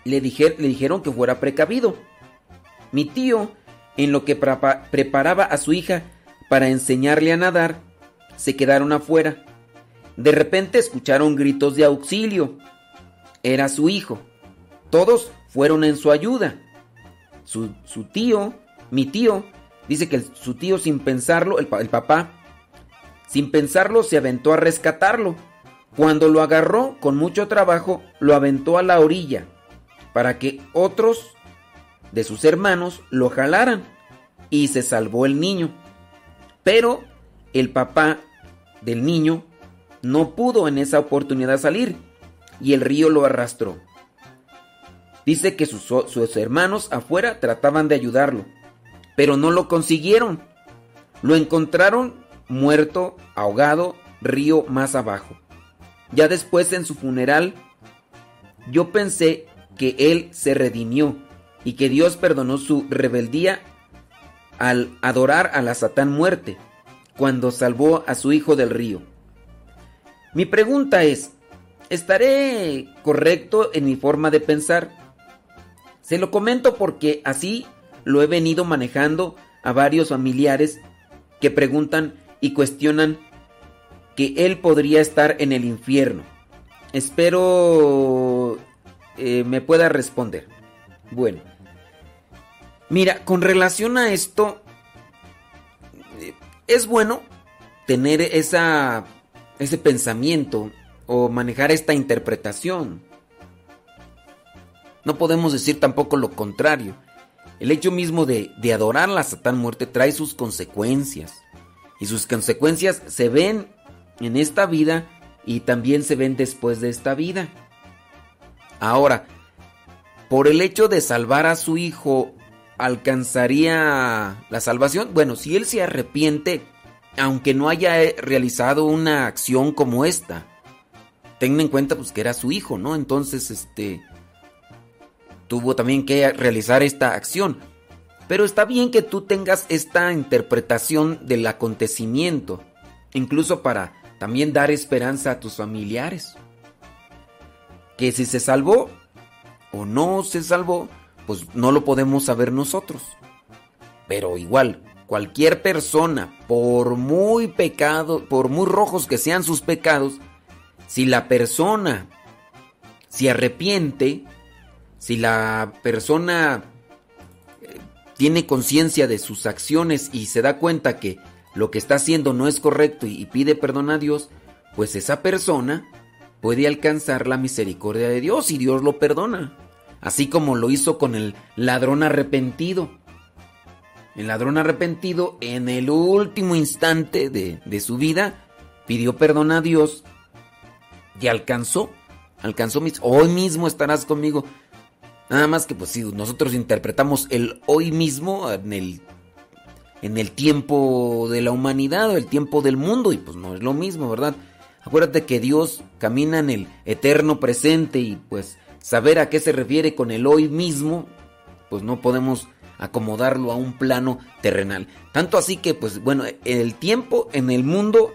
le, le dijeron que fuera precavido. Mi tío, en lo que prepa- preparaba a su hija para enseñarle a nadar, se quedaron afuera. De repente escucharon gritos de auxilio. Era su hijo. Todos fueron en su ayuda. Su, tío, mi tío, dice que su tío sin pensarlo, el papá, sin pensarlo se aventó a rescatarlo. Cuando lo agarró con mucho trabajo, lo aventó a la orilla para que otros de sus hermanos lo jalaran y se salvó el niño. Pero el papá del niño no pudo en esa oportunidad salir y el río lo arrastró. Dice que sus, sus hermanos afuera trataban de ayudarlo, pero no lo consiguieron. Lo encontraron muerto, ahogado, río más abajo. Ya después en su funeral, yo pensé que él se redimió y que Dios perdonó su rebeldía al adorar a la Satán muerte cuando salvó a su hijo del río. Mi pregunta es, ¿estaré correcto en mi forma de pensar? Se lo comento porque así lo he venido manejando a varios familiares que preguntan y cuestionan que él podría estar en el infierno. Espero eh, me pueda responder. Bueno, mira, con relación a esto, es bueno tener esa, ese pensamiento o manejar esta interpretación. No podemos decir tampoco lo contrario. El hecho mismo de, de adorar la Satán muerte trae sus consecuencias. Y sus consecuencias se ven en esta vida y también se ven después de esta vida. Ahora, por el hecho de salvar a su hijo, ¿alcanzaría la salvación? Bueno, si él se arrepiente, aunque no haya eh, realizado una acción como esta, tengan en cuenta pues que era su hijo, ¿no? Entonces, este tuvo también que realizar esta acción. Pero está bien que tú tengas esta interpretación del acontecimiento, incluso para también dar esperanza a tus familiares. Que si se salvó o no se salvó, pues no lo podemos saber nosotros. Pero igual, cualquier persona, por muy pecado, por muy rojos que sean sus pecados, si la persona se arrepiente, si la persona eh, tiene conciencia de sus acciones y se da cuenta que lo que está haciendo no es correcto y, y pide perdón a Dios, pues esa persona puede alcanzar la misericordia de Dios y Dios lo perdona. Así como lo hizo con el ladrón arrepentido. El ladrón arrepentido en el último instante de, de su vida pidió perdón a Dios y alcanzó. Alcanzó mis... Hoy mismo estarás conmigo. Nada más que pues si nosotros interpretamos el hoy mismo en el en el tiempo de la humanidad o el tiempo del mundo y pues no es lo mismo, ¿verdad? Acuérdate que Dios camina en el eterno presente y pues saber a qué se refiere con el hoy mismo, pues no podemos acomodarlo a un plano terrenal. Tanto así que pues bueno, el tiempo en el mundo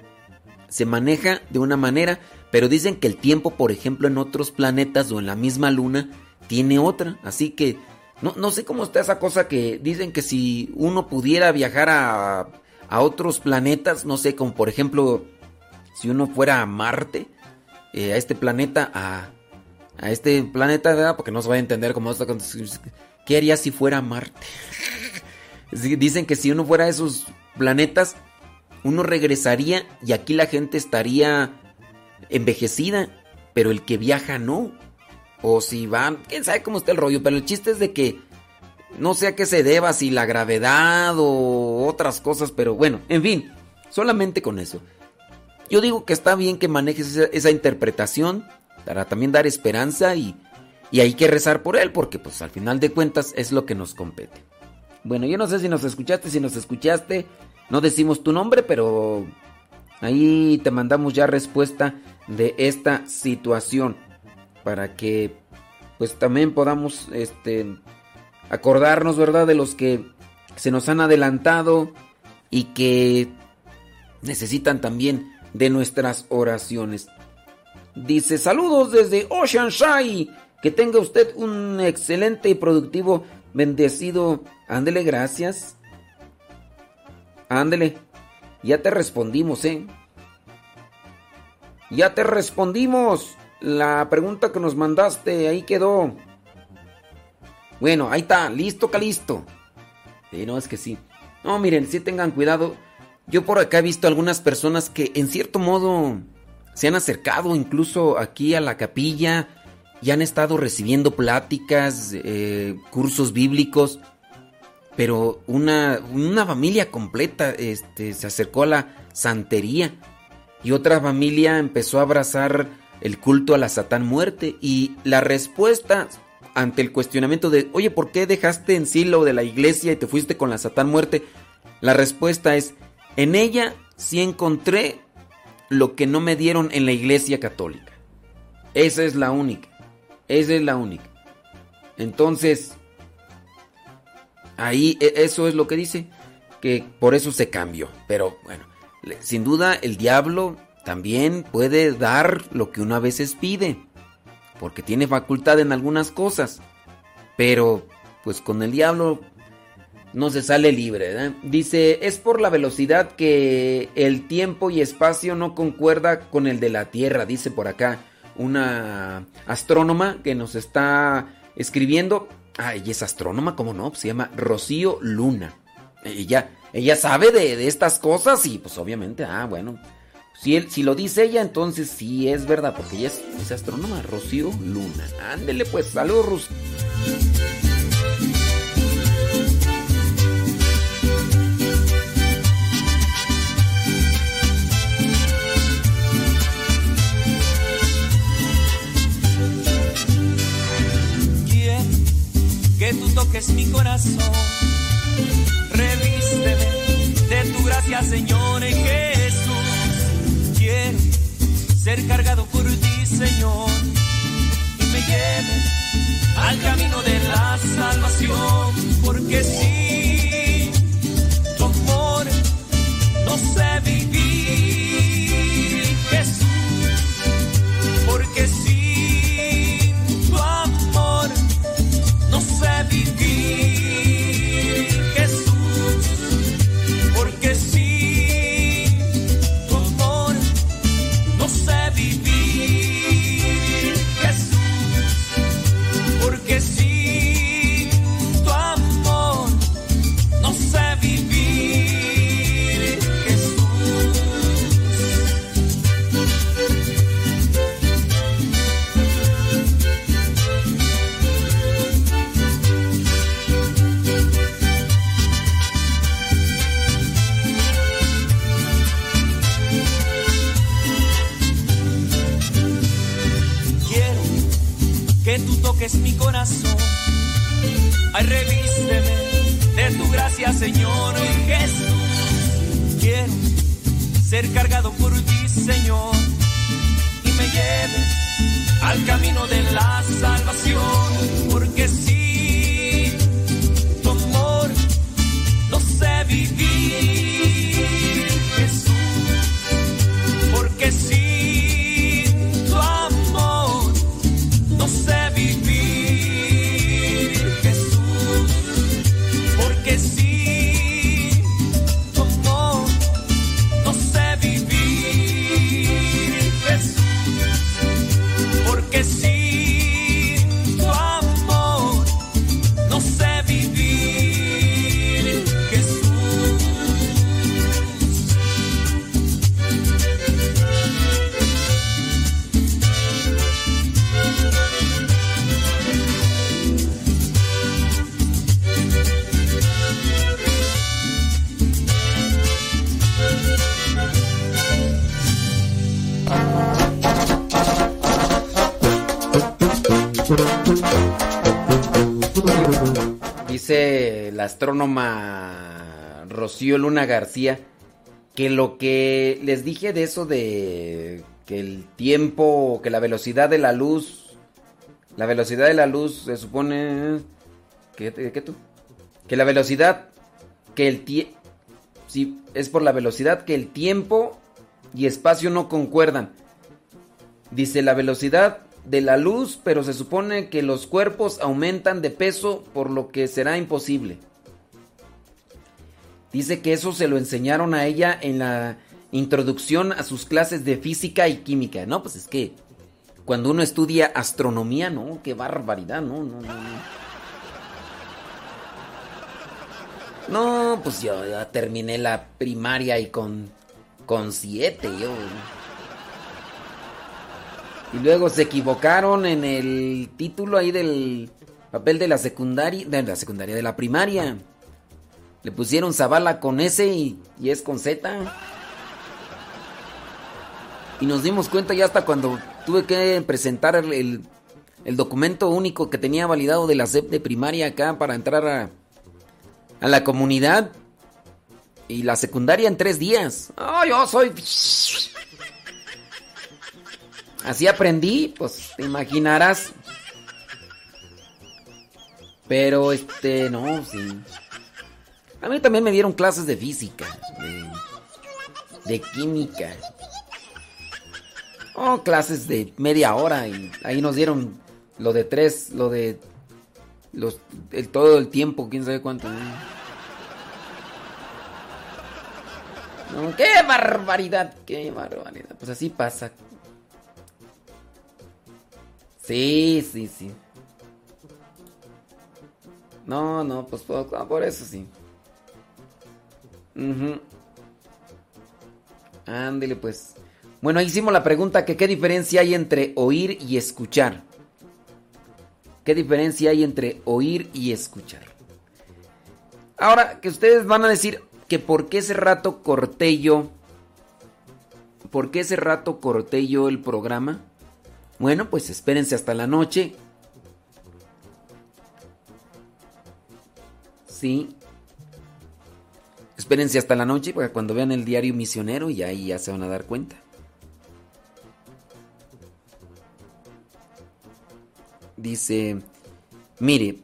se maneja de una manera, pero dicen que el tiempo, por ejemplo, en otros planetas o en la misma luna, tiene otra. Así que no, no sé cómo está esa cosa que dicen que si uno pudiera viajar a, a otros planetas, no sé, como por ejemplo, si uno fuera a Marte, eh, a este planeta, a, a este planeta. Porque no se va a entender cómo está. ¿Qué haría si fuera Marte? Dicen que si uno fuera a esos planetas, uno regresaría y aquí la gente estaría envejecida, pero el que viaja no. O si van, quién sabe cómo está el rollo, pero el chiste es de que no sé a qué se deba, si la gravedad o otras cosas, pero bueno, en fin, solamente con eso. Yo digo que está bien que manejes esa interpretación para también dar esperanza y, y hay que rezar por él, porque pues al final de cuentas es lo que nos compete. Bueno, yo no sé si nos escuchaste, si nos escuchaste, no decimos tu nombre, pero ahí te mandamos ya respuesta de esta situación para que pues también podamos este acordarnos, ¿verdad? De los que se nos han adelantado y que necesitan también de nuestras oraciones. Dice, saludos desde Oceanside, Que tenga usted un excelente y productivo, bendecido. Ándele, gracias. Ándele. Ya te respondimos, ¿eh? Ya te respondimos. La pregunta que nos mandaste, ahí quedó. Bueno, ahí está, listo, calisto. Sí, no, es que sí. No, miren, sí tengan cuidado. Yo por acá he visto algunas personas que en cierto modo se han acercado incluso aquí a la capilla y han estado recibiendo pláticas, eh, cursos bíblicos, pero una, una familia completa este, se acercó a la santería y otra familia empezó a abrazar el culto a la Satán muerte y la respuesta ante el cuestionamiento de, oye, ¿por qué dejaste en silo de la iglesia y te fuiste con la Satán muerte? La respuesta es, en ella sí encontré lo que no me dieron en la iglesia católica. Esa es la única. Esa es la única. Entonces, ahí e, eso es lo que dice, que por eso se cambió. Pero bueno, sin duda el diablo también puede dar lo que uno a veces pide, porque tiene facultad en algunas cosas. Pero, pues con el diablo no se sale libre. ¿eh? Dice, es por la velocidad que el tiempo y espacio no concuerda con el de la Tierra, dice por acá una astrónoma que nos está escribiendo. Ah, ella es astrónoma, ¿cómo no? Se llama Rocío Luna. Ella, ella sabe de, estas cosas y pues obviamente, ah, bueno. Si, si lo dice ella, entonces sí es verdad, porque ella es, astrónoma, Rocío Luna. Ándele pues, saludos, Rocío. Que toques mi corazón. Revísteme de tu gracia, Señor Jesús. Quiero ser cargado por ti, Señor, y me lleves al camino de la salvación, porque si tu amor no sé vivir, Jesús, porque si es mi corazón. Ay, revísteme de tu gracia, Señor Jesús. Quiero ser cargado por ti, Señor, y me lleves al camino de la salvación, astrónoma Rocío Luna García que lo que les dije de eso de que el tiempo, que la velocidad de la luz, la velocidad de la luz se supone que tú? Que la velocidad que el tiempo si es por la velocidad que el tiempo y espacio no concuerdan. Dice la velocidad de la luz, pero se supone que los cuerpos aumentan de peso, por lo que será imposible. Dice que eso se lo enseñaron a ella en la introducción a sus clases de física y química. No, pues es que cuando uno estudia astronomía, no, qué barbaridad, no, no, no. No, no pues yo ya terminé la primaria y con con siete yo. Y luego se equivocaron en el título ahí del papel de la secundaria, de la secundaria, de la primaria. Le pusieron Zavala con S y, y es con Z. Y nos dimos cuenta ya hasta cuando tuve que presentar el, el- documento único que tenía validado de la SEP de primaria acá para entrar a, a la comunidad. Y la secundaria en tres días. ¡Ah, yo soy... Así aprendí, pues te imaginarás. Pero este, no, sí. A mí también me dieron clases de física, de, química. Oh, clases de media hora y ahí nos dieron lo de tres, lo de los el todo el tiempo, quién sabe cuánto. qué barbaridad, qué barbaridad. Pues así pasa. Sí, sí, sí. No, no, pues por eso sí. Ándele pues. Bueno, ahí hicimos la pregunta que qué diferencia hay entre oír y escuchar. ¿Qué diferencia hay entre oír y escuchar? Ahora, que ustedes van a decir que por qué ese rato corté yo. ¿Por qué ese rato corté yo el programa? Bueno, pues espérense hasta la noche. Sí. Espérense hasta la noche para cuando vean el diario misionero y ahí ya se van a dar cuenta. Dice, mire,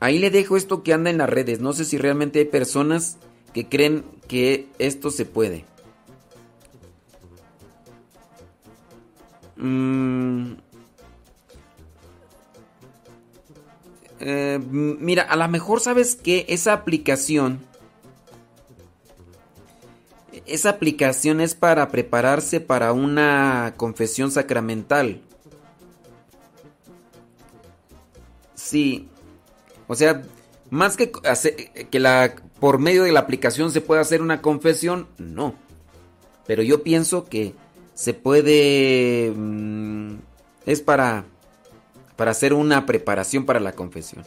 ahí le dejo esto que anda en las redes. No sé si realmente hay personas que creen que esto se puede. Mm. Eh, mira, a lo mejor sabes que esa aplicación, esa aplicación es para prepararse para una confesión sacramental. Sí, o sea, más que que la por medio de la aplicación se pueda hacer una confesión, no. Pero yo pienso que se puede mm, es para para hacer una preparación para la confesión.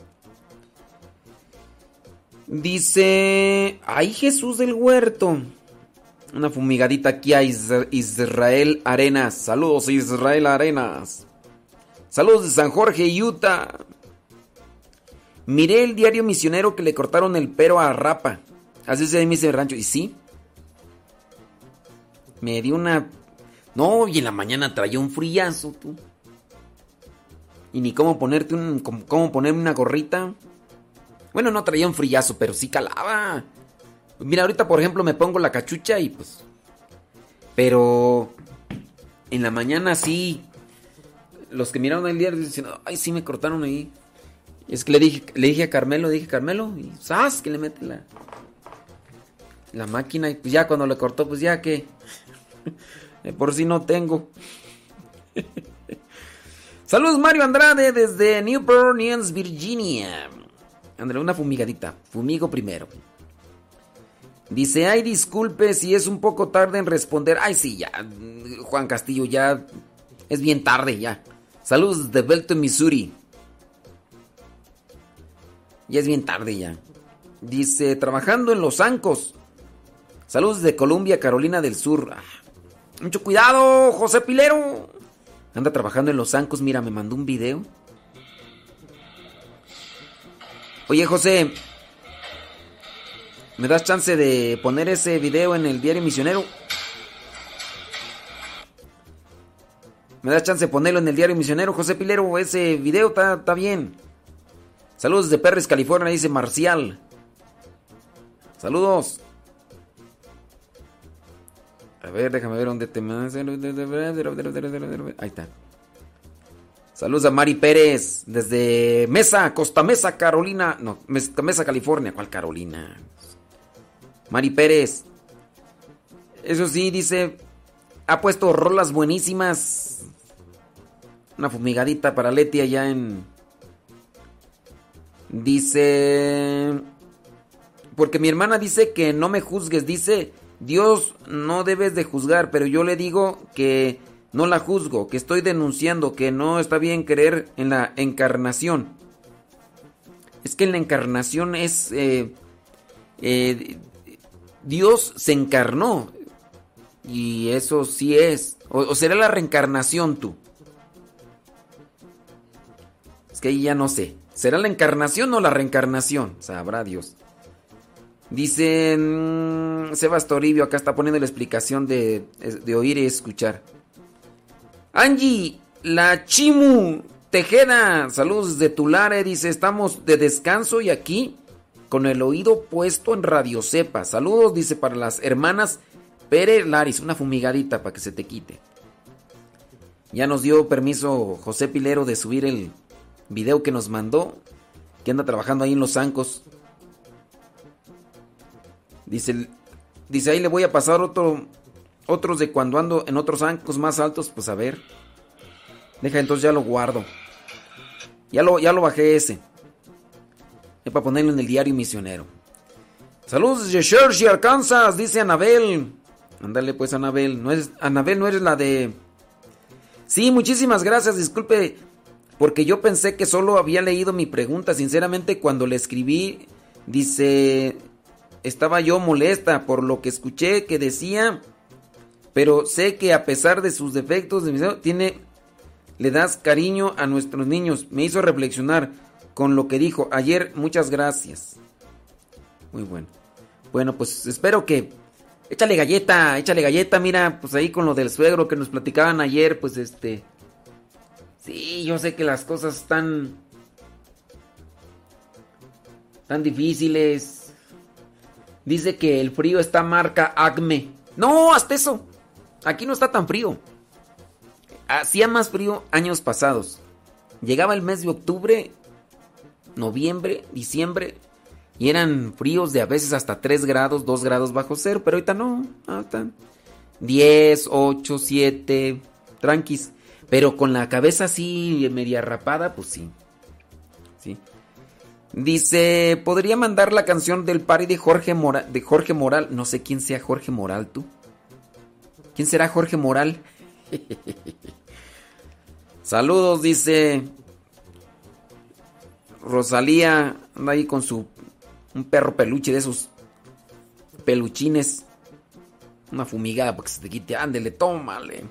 Dice, ay Jesús del huerto. Una fumigadita aquí a Is- Israel Arenas. Saludos Israel Arenas. Saludos de San Jorge, Utah. Miré el diario misionero que le cortaron el pero a Rapa. Así se dice el rancho. Y sí. Me dio una... No, y en la mañana traía un frillazo, tú. Y ni cómo ponerte un... Cómo ponerme una gorrita. Bueno, no traía un frillazo, pero sí calaba. Mira, ahorita por ejemplo me pongo la cachucha y pues... Pero... En la mañana sí... Los que miraron el diario dicen, ay, sí me cortaron ahí. Es que le dije, le dije a Carmelo, dije, Carmelo, y ¡zas! Que le mete la... La máquina y pues ya cuando le cortó, pues ya que... Por si no tengo. Saludos Mario Andrade desde Newport Orleans, Virginia. Ándale, una fumigadita. Fumigo primero. Dice, ay, disculpe si es un poco tarde en responder. Ay, sí, ya. Juan Castillo, ya. Es bien tarde, ya. Saludos de Belton, Missouri. Ya es bien tarde, ya. Dice, trabajando en Los Ancos. Saludos de Columbia, Carolina del Sur. Ah, mucho cuidado, José Pilero. Anda trabajando en Los Ancos. Mira, me mandó un video. Oye, José. ¿Me das chance de poner ese video en el diario misionero? ¿Me das chance de ponerlo en el diario misionero, José Pilero? Ese video está bien. Saludos de Perris, California, dice Marcial. Saludos. A ver, déjame ver dónde te... Ahí está. Saludos a Mari Pérez desde Mesa, Costa Mesa, Carolina. No, Mes- Mesa, California. ¿Cuál Carolina? Mari Pérez. Eso sí, dice, ha puesto rolas buenísimas. Una fumigadita para Leti allá en... Dice... Porque mi hermana dice que no me juzgues. Dice, Dios no debes de juzgar, pero yo le digo que no la juzgo, que estoy denunciando, que no está bien creer en la encarnación. Es que en la encarnación es... eh, eh, Dios se encarnó. Y eso sí es. O, será la reencarnación tú. Es que ahí ya no sé. ¿Será la encarnación o la reencarnación? Sabrá Dios. Dice mm, Sebas Toribio, acá está poniendo la explicación de, de oír y escuchar. Angie, la Chimu Tejeda, saludos de Tulare, dice, estamos de descanso y aquí con el oído puesto en Radio Cepa. Saludos, dice, para las hermanas Pérez Laris, una fumigadita para que se te quite. Ya nos dio permiso José Pilero de subir el video que nos mandó, que anda trabajando ahí en Los Zancos. Dice, dice ahí le voy a pasar otro, otros de cuando ando en otros zancos más altos, pues a ver. Deja, entonces ya lo guardo. Ya lo, ya lo bajé ese. Es para ponerlo en el diario misionero. Saludos de Churchill, Arkansas, dice Anabel. Ándale pues, Anabel. No es, Anabel, no eres la de... Sí, muchísimas gracias. Disculpe, porque yo pensé que solo había leído mi pregunta. Sinceramente, cuando le escribí, dice... Estaba yo molesta por lo que escuché que decía, pero sé que a pesar de sus defectos, tiene, le das cariño a nuestros niños. Me hizo reflexionar con lo que dijo ayer. Muchas gracias. Muy bueno. Bueno, pues espero que... Échale galleta, échale galleta, mira, pues ahí con lo del suegro que nos platicaban ayer, pues este... Sí, yo sé que las cosas están... Tan difíciles. Dice que el frío está marca Acme. No, hasta eso. Aquí no está tan frío. Hacía más frío años pasados. Llegaba el mes de octubre, noviembre, diciembre. Y eran fríos de a veces hasta 3 grados, 2 grados bajo cero. Pero ahorita no. Ahorita 10, 8, 7. Tranquis. Pero con la cabeza así media rapada, pues sí. Sí. Dice, ¿podría mandar la canción del party de Jorge Moral? De Jorge Moral. No sé quién sea Jorge Moral, tú. ¿Quién será Jorge Moral? Saludos, dice Rosalía. Anda ahí con su un perro peluche de esos peluchines. Una fumigada para que se te quite. Ándele, tómale.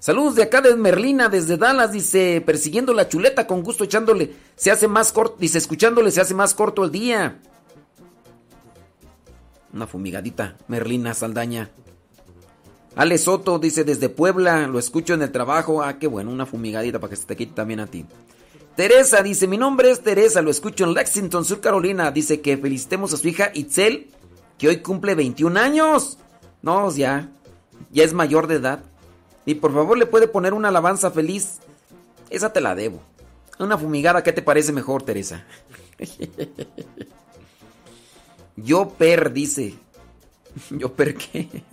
Saludos de acá de Merlina, desde Dallas, dice, persiguiendo la chuleta con gusto, echándole, se hace más corto, dice, escuchándole, se hace más corto el día. Una fumigadita, Merlina Saldaña. Ale Soto dice, desde Puebla, lo escucho en el trabajo, ah, qué bueno, una fumigadita para que se te quite también a ti. Teresa dice, mi nombre es Teresa, lo escucho en Lexington, Sur Carolina, dice que felicitemos a su hija Itzel, que hoy cumple 21 años. No, ya, ya es mayor de edad. Y por favor le puede poner una alabanza feliz. Esa te la debo. Una fumigada, ¿qué te parece mejor, Teresa? Yo per, dice. Yo per qué.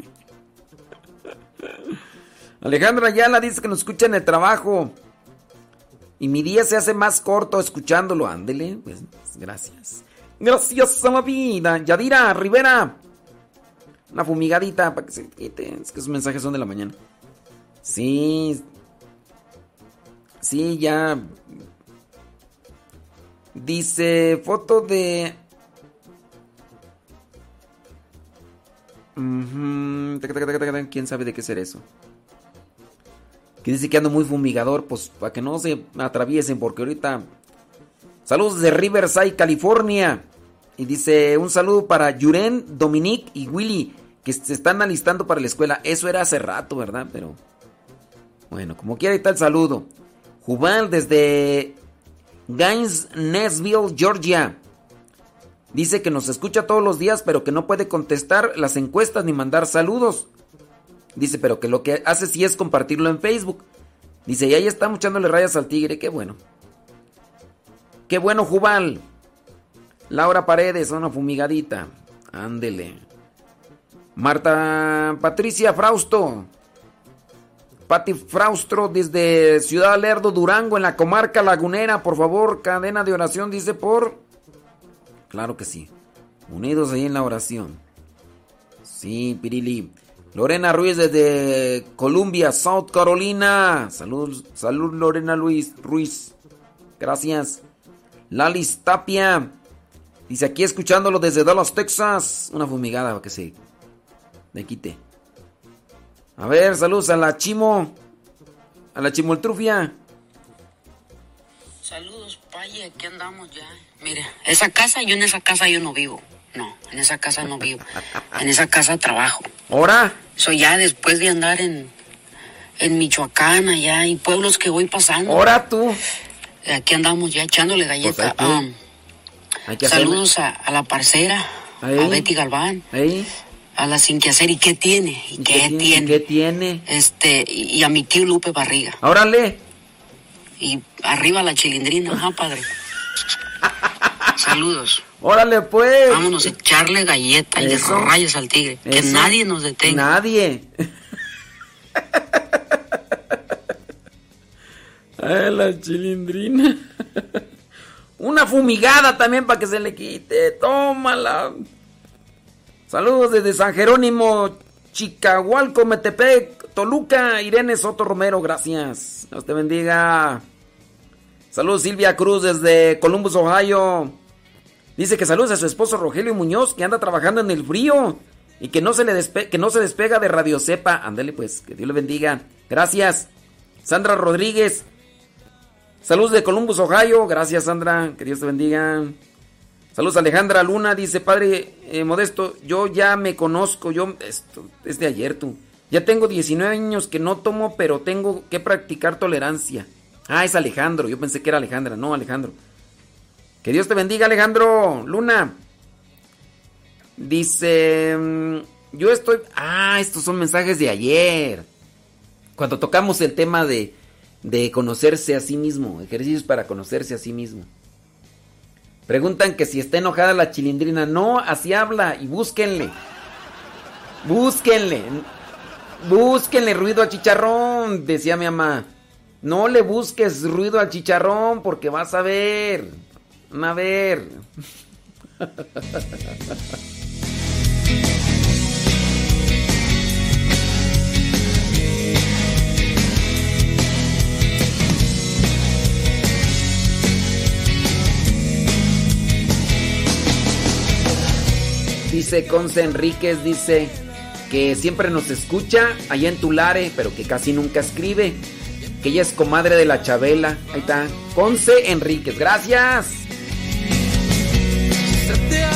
Alejandra Ayala dice que nos escucha en el trabajo. Y mi día se hace más corto escuchándolo. Ándele, pues gracias. Gracias a la vida. Yadira Rivera. Una fumigadita para que se quite. Es que esos mensajes son de la mañana. Sí. Sí, ya. Dice foto de. ¿Quién sabe de qué ser eso? Que dice que ando muy fumigador, pues para que no se atraviesen, porque ahorita. Saludos de Riverside, California. Y dice un saludo para Yuren, Dominique y Willy, que se están alistando para la escuela. Eso era hace rato, ¿verdad? Pero. Bueno, como quiera, ahí está el saludo. Jubal desde Gainesville, Georgia. Dice que nos escucha todos los días, pero que no puede contestar las encuestas ni mandar saludos. Dice, pero que lo que hace sí es compartirlo en Facebook. Dice, y ahí estamos echándole rayas al tigre, qué bueno. Qué bueno, Jubal. Laura Paredes, una fumigadita. Ándele. Marta Patricia Frausto. Pati Fraustro desde Ciudad Lerdo, Durango, en la comarca lagunera. Por favor, cadena de oración, dice por... Claro que sí. Unidos ahí en la oración. Sí, Pirili. Lorena Ruiz desde Columbia, South Carolina. Salud, salud Lorena Luis Ruiz. Gracias. Lalis Tapia. Dice aquí escuchándolo desde Dallas, Texas. Una fumigada para que se me quite. A ver, saludos a la Chimo. A la Chimoltrufia. Saludos, Paye, aquí andamos ya. Mira, esa casa, yo en esa casa yo no vivo. No, en esa casa no vivo. En esa casa trabajo. ¿Ahora? Eso ya después de andar en, en Michoacán, allá, y pueblos que voy pasando. ¿Ahora tú? Aquí andamos ya echándole galleta. Pues Um, hacerle. saludos a, a la parcera, Ahí. a Betty Galván, Ahí. a la sin que hacer. ¿Y qué tiene? ¿Y qué, tiene? ¿Qué tiene? Este, y, y a mi tío Lupe Barriga. Órale. Y arriba la chilindrina, ajá, padre. Saludos. Órale, pues. Vámonos a echarle galleta y rayos al tigre. Que nadie nos detenga. Nadie. Ay, la chilindrina. Una fumigada también para que se le quite. Tómala. Saludos desde San Jerónimo, Chicahualco, Metepec, Toluca, Irene Soto Romero. Gracias. Dios te bendiga. Saludos Silvia Cruz desde Columbus, Ohio. Dice que saludos a su esposo Rogelio Muñoz, que anda trabajando en el frío y que no se le que no se despega de Radio Cepa. Ándale pues, que Dios le bendiga. Gracias. Sandra Rodríguez. Saludos de Columbus, Ohio. Gracias, Sandra. Que Dios te bendiga. Saludos Alejandra Luna. Dice, Padre eh, Modesto, yo ya me conozco. Yo, esto es de ayer tú. Ya tengo 19 años que no tomo, pero tengo que practicar tolerancia. Ah, es Alejandro. Yo pensé que era Alejandra. No, Alejandro. Que Dios te bendiga, Alejandro. Luna. Dice, mm, yo estoy... Ah, estos son mensajes de ayer. Cuando tocamos el tema de, de conocerse a sí mismo. Ejercicios para conocerse a sí mismo. Preguntan que si está enojada la chilindrina. No, así habla. Y búsquenle. Búsquenle. Búsquenle ruido al chicharrón, decía mi mamá. No le busques ruido al chicharrón porque vas a ver. A ver. Dice Conce Enríquez, dice que siempre nos escucha allá en Tulare, pero que casi nunca escribe. Que ella es comadre de la Chabela. Ahí está. Conce Enríquez, gracias. Se te ha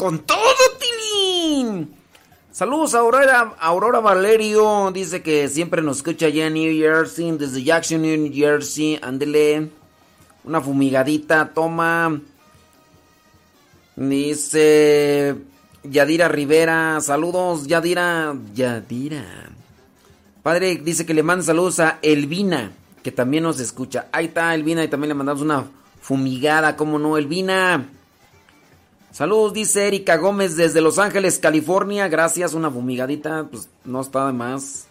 con todo, Tilín. Saludos a Aurora, Aurora Valerio, dice que siempre nos escucha allá en New Jersey, desde Jackson, New Jersey, ándele. Una fumigadita, toma. Dice Yadira Rivera, saludos, Yadira, Yadira. Padre dice que le manda saludos a Elvina, que también nos escucha. Ahí está Elvina y también le mandamos una fumigada, ¿cómo no, Elvina? Saludos, dice Erika Gómez desde Los Ángeles, California. Gracias, una fumigadita, pues no está de más.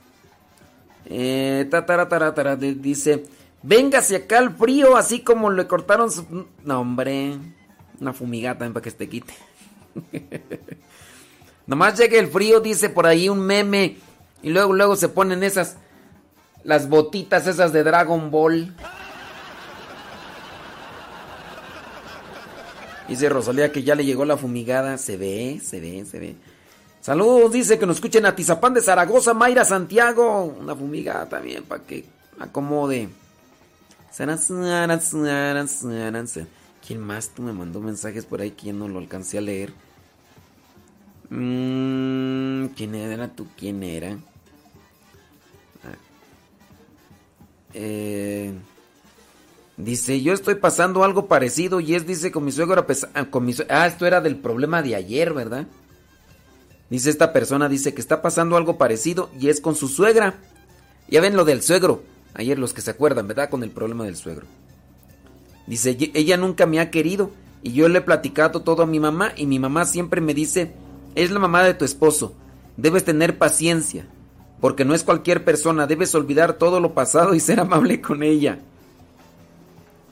Eh, ta, tara, tara, tara, de- dice, véngase acá el frío, así como le cortaron su... No, hombre, una fumigata también para que se te quite. Nomás llegue el frío, dice por ahí un meme, y luego, luego se ponen esas, las botitas esas de Dragon Ball. Dice Rosalía que ya le llegó la fumigada. Se ve, se ve, se ve. Saludos, dice que nos escuchen a Tizapán de Zaragoza, Mayra Santiago. Una fumigada también para que acomode. ¿Quién más? Tú me mandó mensajes por ahí que yo no lo alcancé a leer. Mm, ¿Quién era tú? ¿Quién era? Ah. Eh, dice, yo estoy pasando algo parecido y es, dice, con mi suegro, pesa- ah, con mi ah, esto era del problema de ayer, ¿verdad? Dice esta persona, dice que está pasando algo parecido y es con su suegra. Ya ven lo del suegro. Ayer los que se acuerdan, ¿verdad? Con el problema del suegro. Dice, "Ye- ella nunca me ha querido y yo le he platicado todo a mi mamá y mi mamá siempre me dice, es la mamá de tu esposo, debes tener paciencia, porque no es cualquier persona, debes olvidar todo lo pasado y ser amable con ella.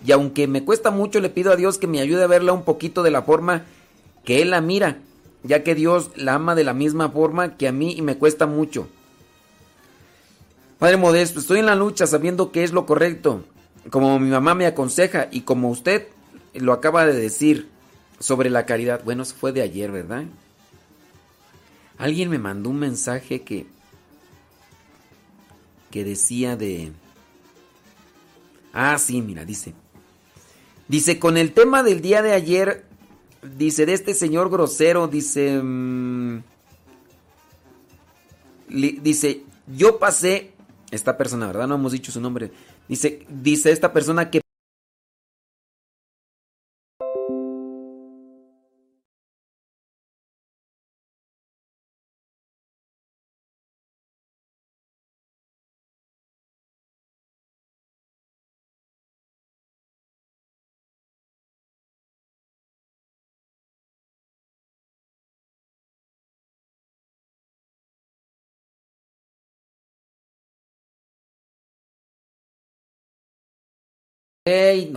Y aunque me cuesta mucho, le pido a Dios que me ayude a verla un poquito de la forma que Él la mira, ya que Dios la ama de la misma forma que a mí y me cuesta mucho. Padre Modesto, estoy en la lucha sabiendo que es lo correcto, como mi mamá me aconseja y como usted lo acaba de decir sobre la caridad. Bueno, eso fue de ayer, ¿verdad? Alguien me mandó un mensaje que que decía de Ah, sí, mira, dice. Dice, con el tema del día de ayer, dice, de este señor grosero, dice, mm, dice, yo pasé, esta persona, ¿verdad? No hemos dicho su nombre. Dice, dice esta persona que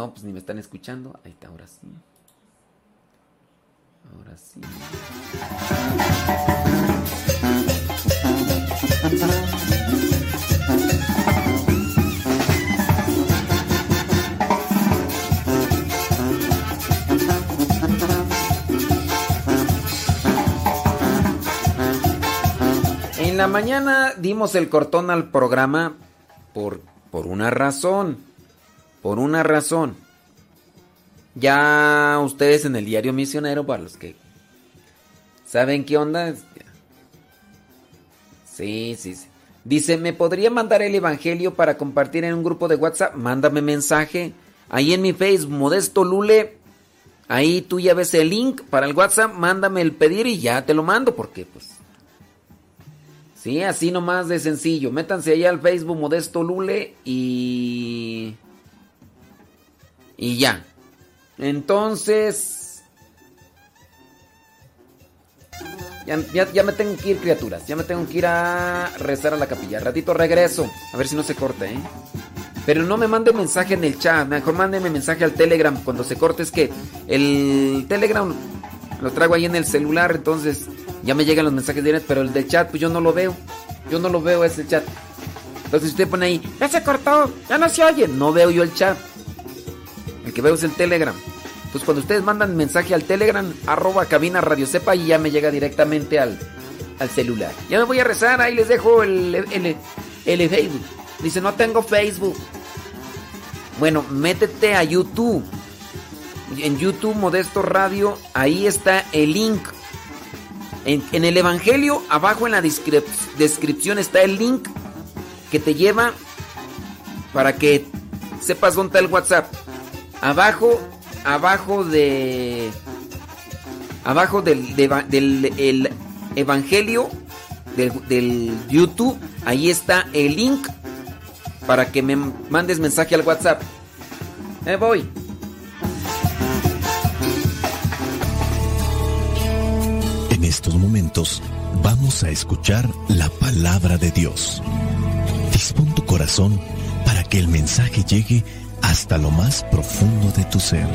No, pues ni me están escuchando. Ahí está, ahora sí. Ahora sí. En la mañana dimos el cortón al programa por, por una razón. Por una razón. Ya ustedes en el diario misionero, para los que saben qué onda. Sí, sí, sí. Dice, ¿me podría mandar el Evangelio para compartir en un grupo de WhatsApp? Mándame mensaje. Ahí en mi Facebook, Modesto Lule. Ahí tú ya ves el link para el WhatsApp. Mándame el pedir y ya te lo mando. Porque pues... Sí, así nomás de sencillo. Métanse allá al Facebook Modesto Lule y... Y ya. Entonces... Ya, ya- me tengo que ir, criaturas. Ya me tengo que ir a rezar a la capilla. Ratito regreso. A ver si no se corta, ¿eh? Pero no me mande mensaje en el chat. Mejor mándeme mensaje al Telegram cuando se corte. Es que el Telegram lo traigo ahí en el celular. Entonces ya me llegan los mensajes directos. Pero el del chat, pues yo no lo veo. Yo no lo veo ese chat. Entonces usted pone ahí, ya se cortó, ya no se oye. No veo yo el chat. Que veo el Telegram. Entonces cuando ustedes mandan mensaje al Telegram, arroba cabina radio sepa y ya me llega directamente al, al celular. Ya me voy a rezar, ahí les dejo el, el, el Facebook. Dice, no tengo Facebook. Bueno, métete a YouTube. En YouTube Modesto Radio, ahí está el link. En, el Evangelio, abajo en la descrip- descripción está el link que te lleva para que sepas dónde está el WhatsApp. Abajo, abajo de... Abajo del, del el Evangelio del, del YouTube, ahí está el link para que me mandes mensaje al WhatsApp. Me voy. En estos momentos vamos a escuchar la palabra de Dios. Dispón tu corazón para que el mensaje llegue hasta lo más profundo de tu ser.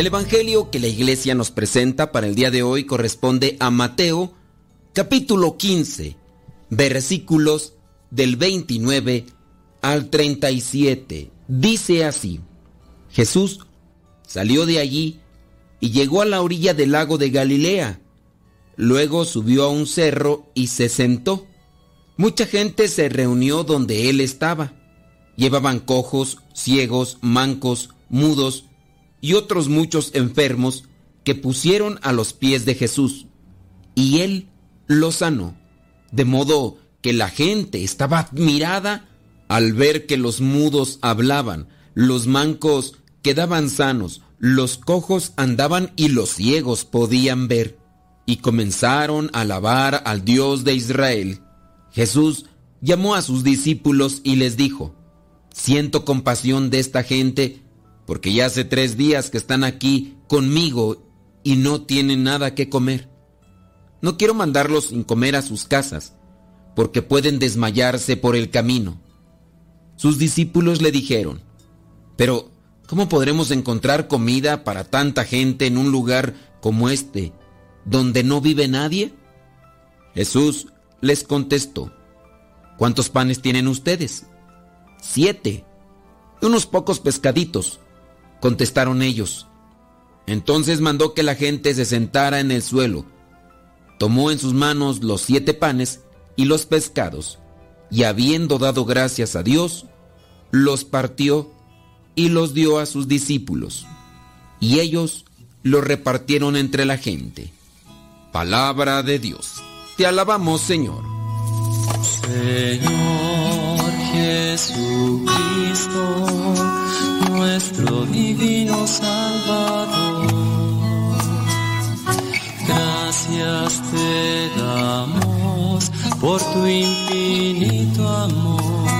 El Evangelio que la iglesia nos presenta para el día de hoy corresponde a Mateo, capítulo 15, versículos del 29 al 37. Dice así, Jesús salió de allí y llegó a la orilla del lago de Galilea. Luego subió a un cerro y se sentó. Mucha gente se reunió donde él estaba. Llevaban cojos, ciegos, mancos, mudos y otros muchos enfermos que pusieron a los pies de Jesús. Y él los sanó, de modo que la gente estaba admirada al ver que los mudos hablaban, los mancos quedaban sanos, los cojos andaban y los ciegos podían ver. Y comenzaron a alabar al Dios de Israel. Jesús llamó a sus discípulos y les dijo, Siento compasión de esta gente porque ya hace tres días que están aquí conmigo y no tienen nada que comer. No quiero mandarlos sin comer a sus casas, porque pueden desmayarse por el camino. Sus discípulos le dijeron, pero ¿cómo podremos encontrar comida para tanta gente en un lugar como este, donde no vive nadie? Jesús les contestó, ¿cuántos panes tienen ustedes? Siete. Y unos pocos pescaditos contestaron ellos. Entonces mandó que la gente se sentara en el suelo. Tomó en sus manos los siete panes y los pescados, y habiendo dado gracias a Dios, los partió y los dio a sus discípulos. Y ellos los repartieron entre la gente. Palabra de Dios. Te alabamos, Señor. Señor Jesucristo, nuestro divino Salvador, gracias te damos por tu infinito amor.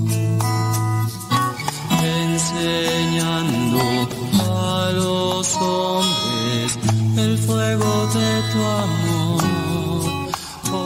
hombres el fuego de tu amor.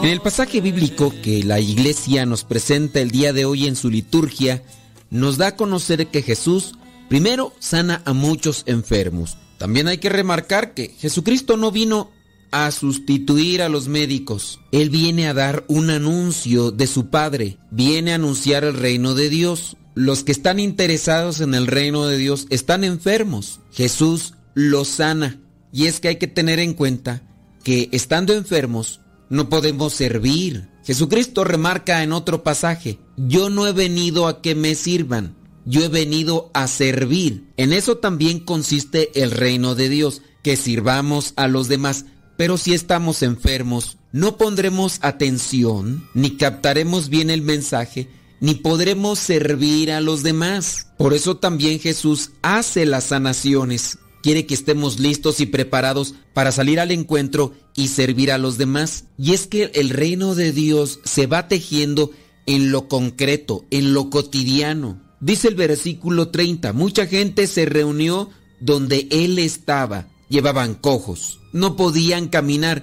En el pasaje bíblico que la iglesia nos presenta el día de hoy en su liturgia, nos da a conocer que Jesús primero sana a muchos enfermos. También hay que remarcar que Jesucristo no vino a sustituir a los médicos. Él viene a dar un anuncio de su Padre, viene a anunciar el reino de Dios. Los que están interesados en el reino de Dios están enfermos. Jesús los sana. Y es que hay que tener en cuenta que estando enfermos no podemos servir. Jesucristo remarca en otro pasaje, yo no he venido a que me sirvan, yo he venido a servir. En eso también consiste el reino de Dios, que sirvamos a los demás. Pero si estamos enfermos, no pondremos atención, ni captaremos bien el mensaje, ni podremos servir a los demás. Por eso también Jesús hace las sanaciones. Quiere que estemos listos y preparados para salir al encuentro y servir a los demás. Y es que el reino de Dios se va tejiendo en lo concreto, en lo cotidiano. Dice el versículo 30, mucha gente se reunió donde él estaba. Llevaban cojos, no podían caminar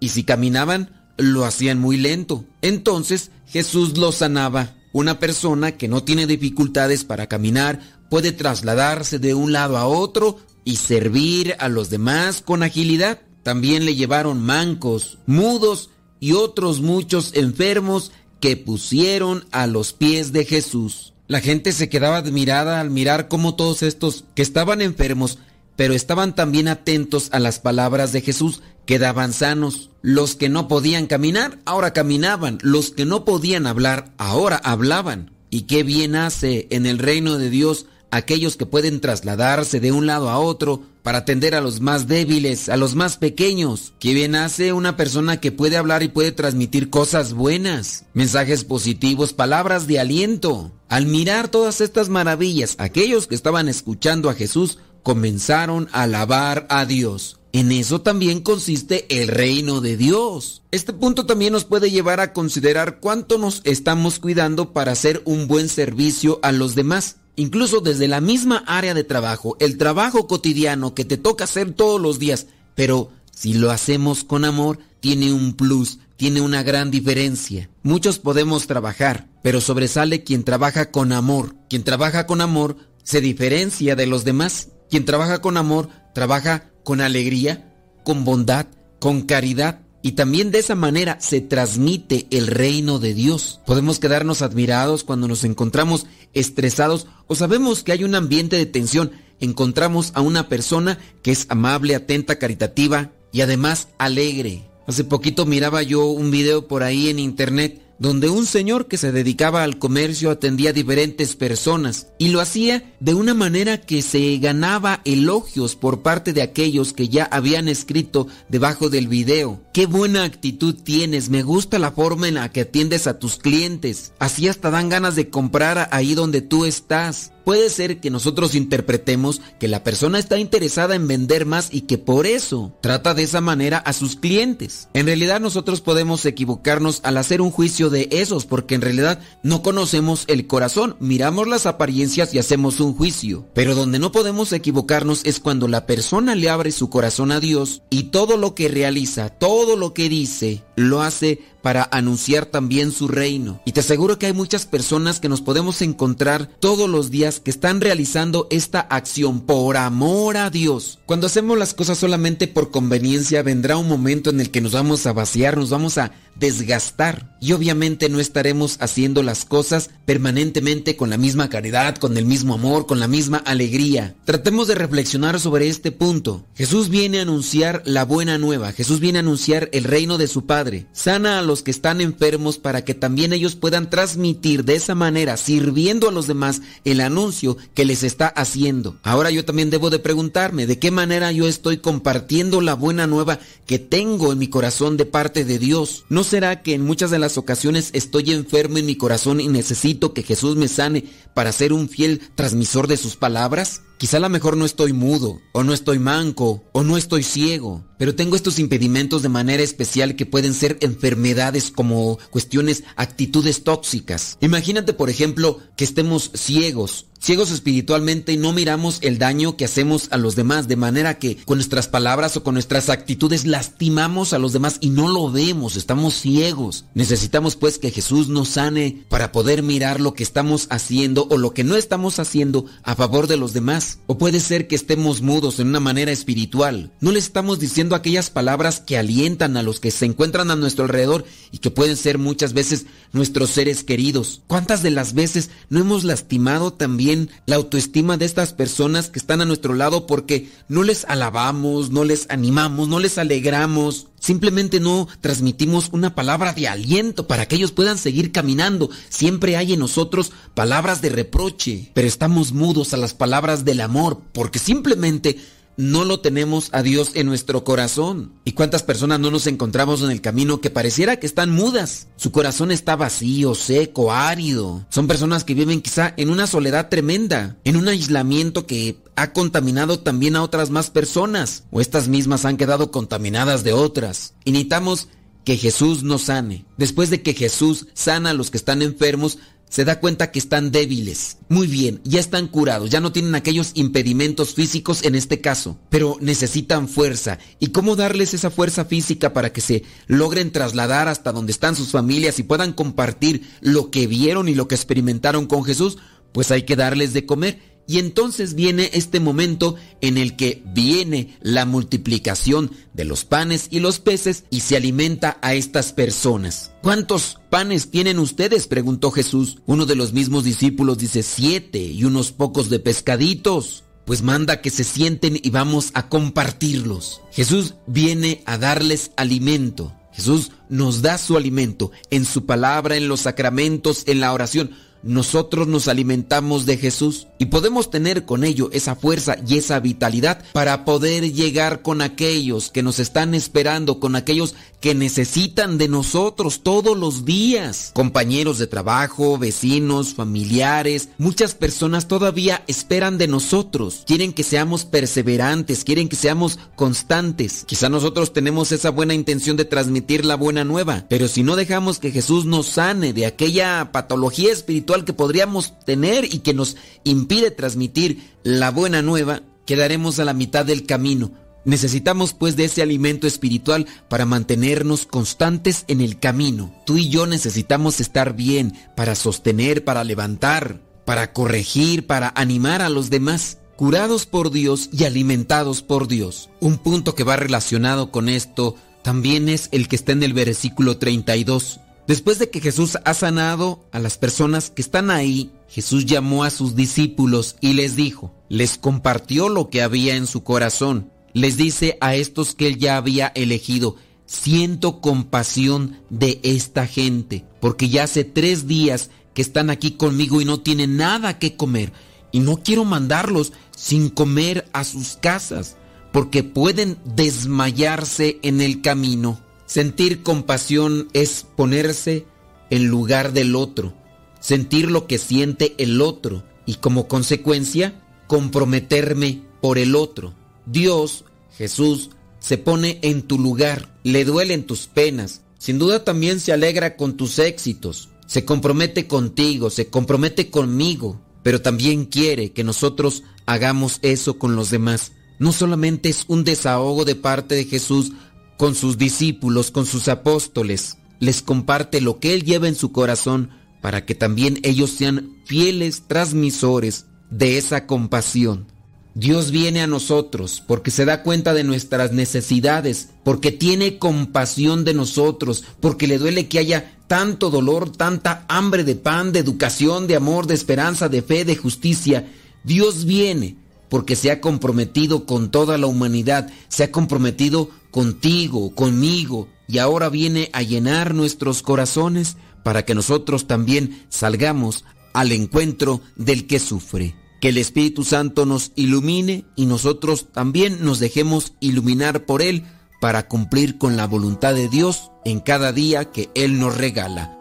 y si caminaban lo hacían muy lento. Entonces Jesús los sanaba. Una persona que no tiene dificultades para caminar puede trasladarse de un lado a otro y servir a los demás con agilidad. También le llevaron mancos, mudos y otros muchos enfermos que pusieron a los pies de Jesús. La gente se quedaba admirada al mirar cómo todos estos que estaban enfermos, pero estaban también atentos a las palabras de Jesús, quedaban sanos. Los que no podían caminar, ahora caminaban. Los que no podían hablar, ahora hablaban. Y qué bien hace en el reino de Dios aquellos que pueden trasladarse de un lado a otro para atender a los más débiles, a los más pequeños. Qué bien hace una persona que puede hablar y puede transmitir cosas buenas, mensajes positivos, palabras de aliento. Al mirar todas estas maravillas, aquellos que estaban escuchando a Jesús comenzaron a alabar a Dios. En eso también consiste el reino de Dios. Este punto también nos puede llevar a considerar cuánto nos estamos cuidando para hacer un buen servicio a los demás. Incluso desde la misma área de trabajo, el trabajo cotidiano que te toca hacer todos los días, pero si lo hacemos con amor, tiene un plus, tiene una gran diferencia. Muchos podemos trabajar, pero sobresale quien trabaja con amor. Quien trabaja con amor se diferencia de los demás. Quien trabaja con amor trabaja con alegría, con bondad, con caridad. Y también de esa manera se transmite el reino de Dios. Podemos quedarnos admirados cuando nos encontramos estresados o sabemos que hay un ambiente de tensión. Encontramos a una persona que es amable, atenta, caritativa y además alegre. Hace poquito miraba yo un video por ahí en internet donde un señor que se dedicaba al comercio atendía a diferentes personas y lo hacía de una manera que se ganaba elogios por parte de aquellos que ya habían escrito debajo del video. Qué buena actitud tienes, me gusta la forma en la que atiendes a tus clientes. Así hasta dan ganas de comprar ahí donde tú estás. Puede ser que nosotros interpretemos que la persona está interesada en vender más y que por eso trata de esa manera a sus clientes. En realidad nosotros podemos equivocarnos al hacer un juicio de esos porque en realidad no conocemos el corazón, miramos las apariencias y hacemos un juicio. Pero donde no podemos equivocarnos es cuando la persona le abre su corazón a Dios y todo lo que realiza, todo lo que dice, lo hace para anunciar también su reino. Y te aseguro que hay muchas personas que nos podemos encontrar todos los días que están realizando esta acción por amor a Dios. Cuando hacemos las cosas solamente por conveniencia, vendrá un momento en el que nos vamos a vaciar, nos vamos a desgastar. Y obviamente no estaremos haciendo las cosas permanentemente con la misma caridad, con el mismo amor, con la misma alegría. Tratemos de reflexionar sobre este punto. Jesús viene a anunciar la buena nueva, Jesús viene a anunciar el reino de su Padre. Sana a los que están enfermos para que también ellos puedan transmitir de esa manera, sirviendo a los demás, el anuncio que les está haciendo. Ahora yo también debo de preguntarme de qué manera yo estoy compartiendo la buena nueva que tengo en mi corazón de parte de Dios. ¿No será que en muchas de las ocasiones estoy enfermo en mi corazón y necesito que Jesús me sane para ser un fiel transmisor de sus palabras? Quizá a lo mejor no estoy mudo, o no estoy manco, o no estoy ciego, pero tengo estos impedimentos de manera especial que pueden ser enfermedades como cuestiones, actitudes tóxicas. Imagínate, por ejemplo, que estemos ciegos, ciegos espiritualmente no miramos el daño que hacemos a los demás, de manera que con nuestras palabras o con nuestras actitudes lastimamos a los demás y no lo vemos, estamos ciegos. Necesitamos pues que Jesús nos sane para poder mirar lo que estamos haciendo o lo que no estamos haciendo a favor de los demás. O puede ser que estemos mudos en una manera espiritual. No le estamos diciendo aquellas palabras que alientan a los que se encuentran a nuestro alrededor y que pueden ser muchas veces nuestros seres queridos. ¿Cuántas de las veces no hemos lastimado también la autoestima de estas personas que están a nuestro lado porque no les alabamos, no les animamos, no les alegramos? Simplemente no transmitimos una palabra de aliento para que ellos puedan seguir caminando. Siempre hay en nosotros palabras de reproche, pero estamos mudos a las palabras del amor porque simplemente no lo tenemos a Dios en nuestro corazón. ¿Y cuántas personas no nos encontramos en el camino que pareciera que están mudas? Su corazón está vacío, seco, árido. Son personas que viven quizá en una soledad tremenda, en un aislamiento que ha contaminado también a otras más personas, o estas mismas han quedado contaminadas de otras. Y necesitamos que Jesús nos sane. Después de que Jesús sana a los que están enfermos, se da cuenta que están débiles. Muy bien, ya están curados, ya no tienen aquellos impedimentos físicos en este caso, pero necesitan fuerza. ¿Y cómo darles esa fuerza física para que se logren trasladar hasta donde están sus familias y puedan compartir lo que vieron y lo que experimentaron con Jesús? Pues hay que darles de comer. Y entonces viene este momento en el que viene la multiplicación de los panes y los peces y se alimenta a estas personas. ¿Cuántos panes tienen ustedes? preguntó Jesús. Uno de los mismos discípulos dice siete y unos pocos de pescaditos. Pues manda que se sienten y vamos a compartirlos. Jesús viene a darles alimento. Jesús nos da su alimento en su palabra, en los sacramentos, en la oración nosotros nos alimentamos de Jesús y podemos tener con ello esa fuerza y esa vitalidad para poder llegar con aquellos que nos están esperando, con aquellos que necesitan de nosotros todos los días. Compañeros de trabajo, vecinos, familiares, muchas personas todavía esperan de nosotros. Quieren que seamos perseverantes, quieren que seamos constantes. Quizá nosotros tenemos esa buena intención de transmitir la buena nueva, pero si no dejamos que Jesús nos sane de aquella patología espiritual, que podríamos tener y que nos impide transmitir la buena nueva, quedaremos a la mitad del camino. Necesitamos pues de ese alimento espiritual para mantenernos constantes en el camino. Tú y yo necesitamos estar bien para sostener, para levantar, para corregir, para animar a los demás, curados por Dios y alimentados por Dios. Un punto que va relacionado con esto también es el que está en el versículo 32. Después de que Jesús ha sanado a las personas que están ahí, Jesús llamó a sus discípulos y les dijo, les compartió lo que había en su corazón. Les dice a estos que él ya había elegido, siento compasión de esta gente, porque ya hace tres días que están aquí conmigo y no tienen nada que comer, y no quiero mandarlos sin comer a sus casas, porque pueden desmayarse en el camino. Sentir compasión es ponerse en lugar del otro, sentir lo que siente el otro y como consecuencia comprometerme por el otro. Dios, Jesús, se pone en tu lugar, le duelen tus penas, sin duda también se alegra con tus éxitos, se compromete contigo, se compromete conmigo, pero también quiere que nosotros hagamos eso con los demás. No solamente es un desahogo de parte de Jesús con sus discípulos, con sus apóstoles, les comparte lo que Él lleva en su corazón para que también ellos sean fieles transmisores de esa compasión. Dios viene a nosotros porque se da cuenta de nuestras necesidades, porque tiene compasión de nosotros, porque le duele que haya tanto dolor, tanta hambre de pan, de educación, de amor, de esperanza, de fe, de justicia. Dios viene porque se ha comprometido con toda la humanidad, se ha comprometido contigo, conmigo, y ahora viene a llenar nuestros corazones para que nosotros también salgamos al encuentro del que sufre. Que el Espíritu Santo nos ilumine y nosotros también nos dejemos iluminar por Él para cumplir con la voluntad de Dios en cada día que Él nos regala.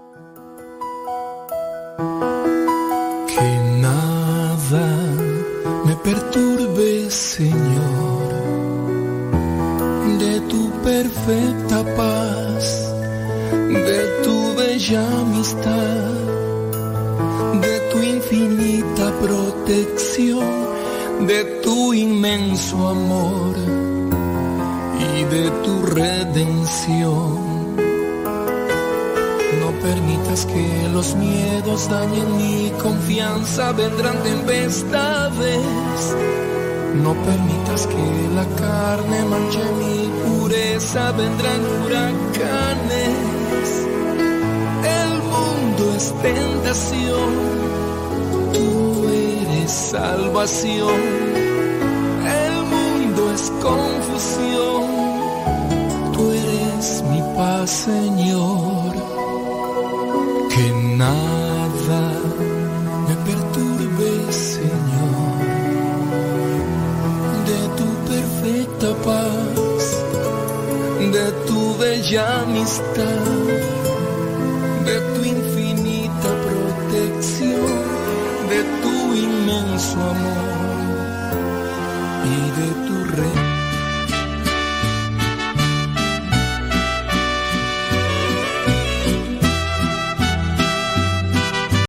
Señor, de tu perfecta paz, de tu bella amistad, de tu infinita protección, de tu inmenso amor y de tu redención. No permitas que los miedos dañen mi confianza, vendrán tempestades. No permitas que la carne manche mi pureza, vendrán huracanes. El mundo es tentación, tú eres salvación. El mundo es confusión, tú eres mi paz, Señor. Que nada paz, de tu bella amistad, de tu infinita protección, de tu inmenso amor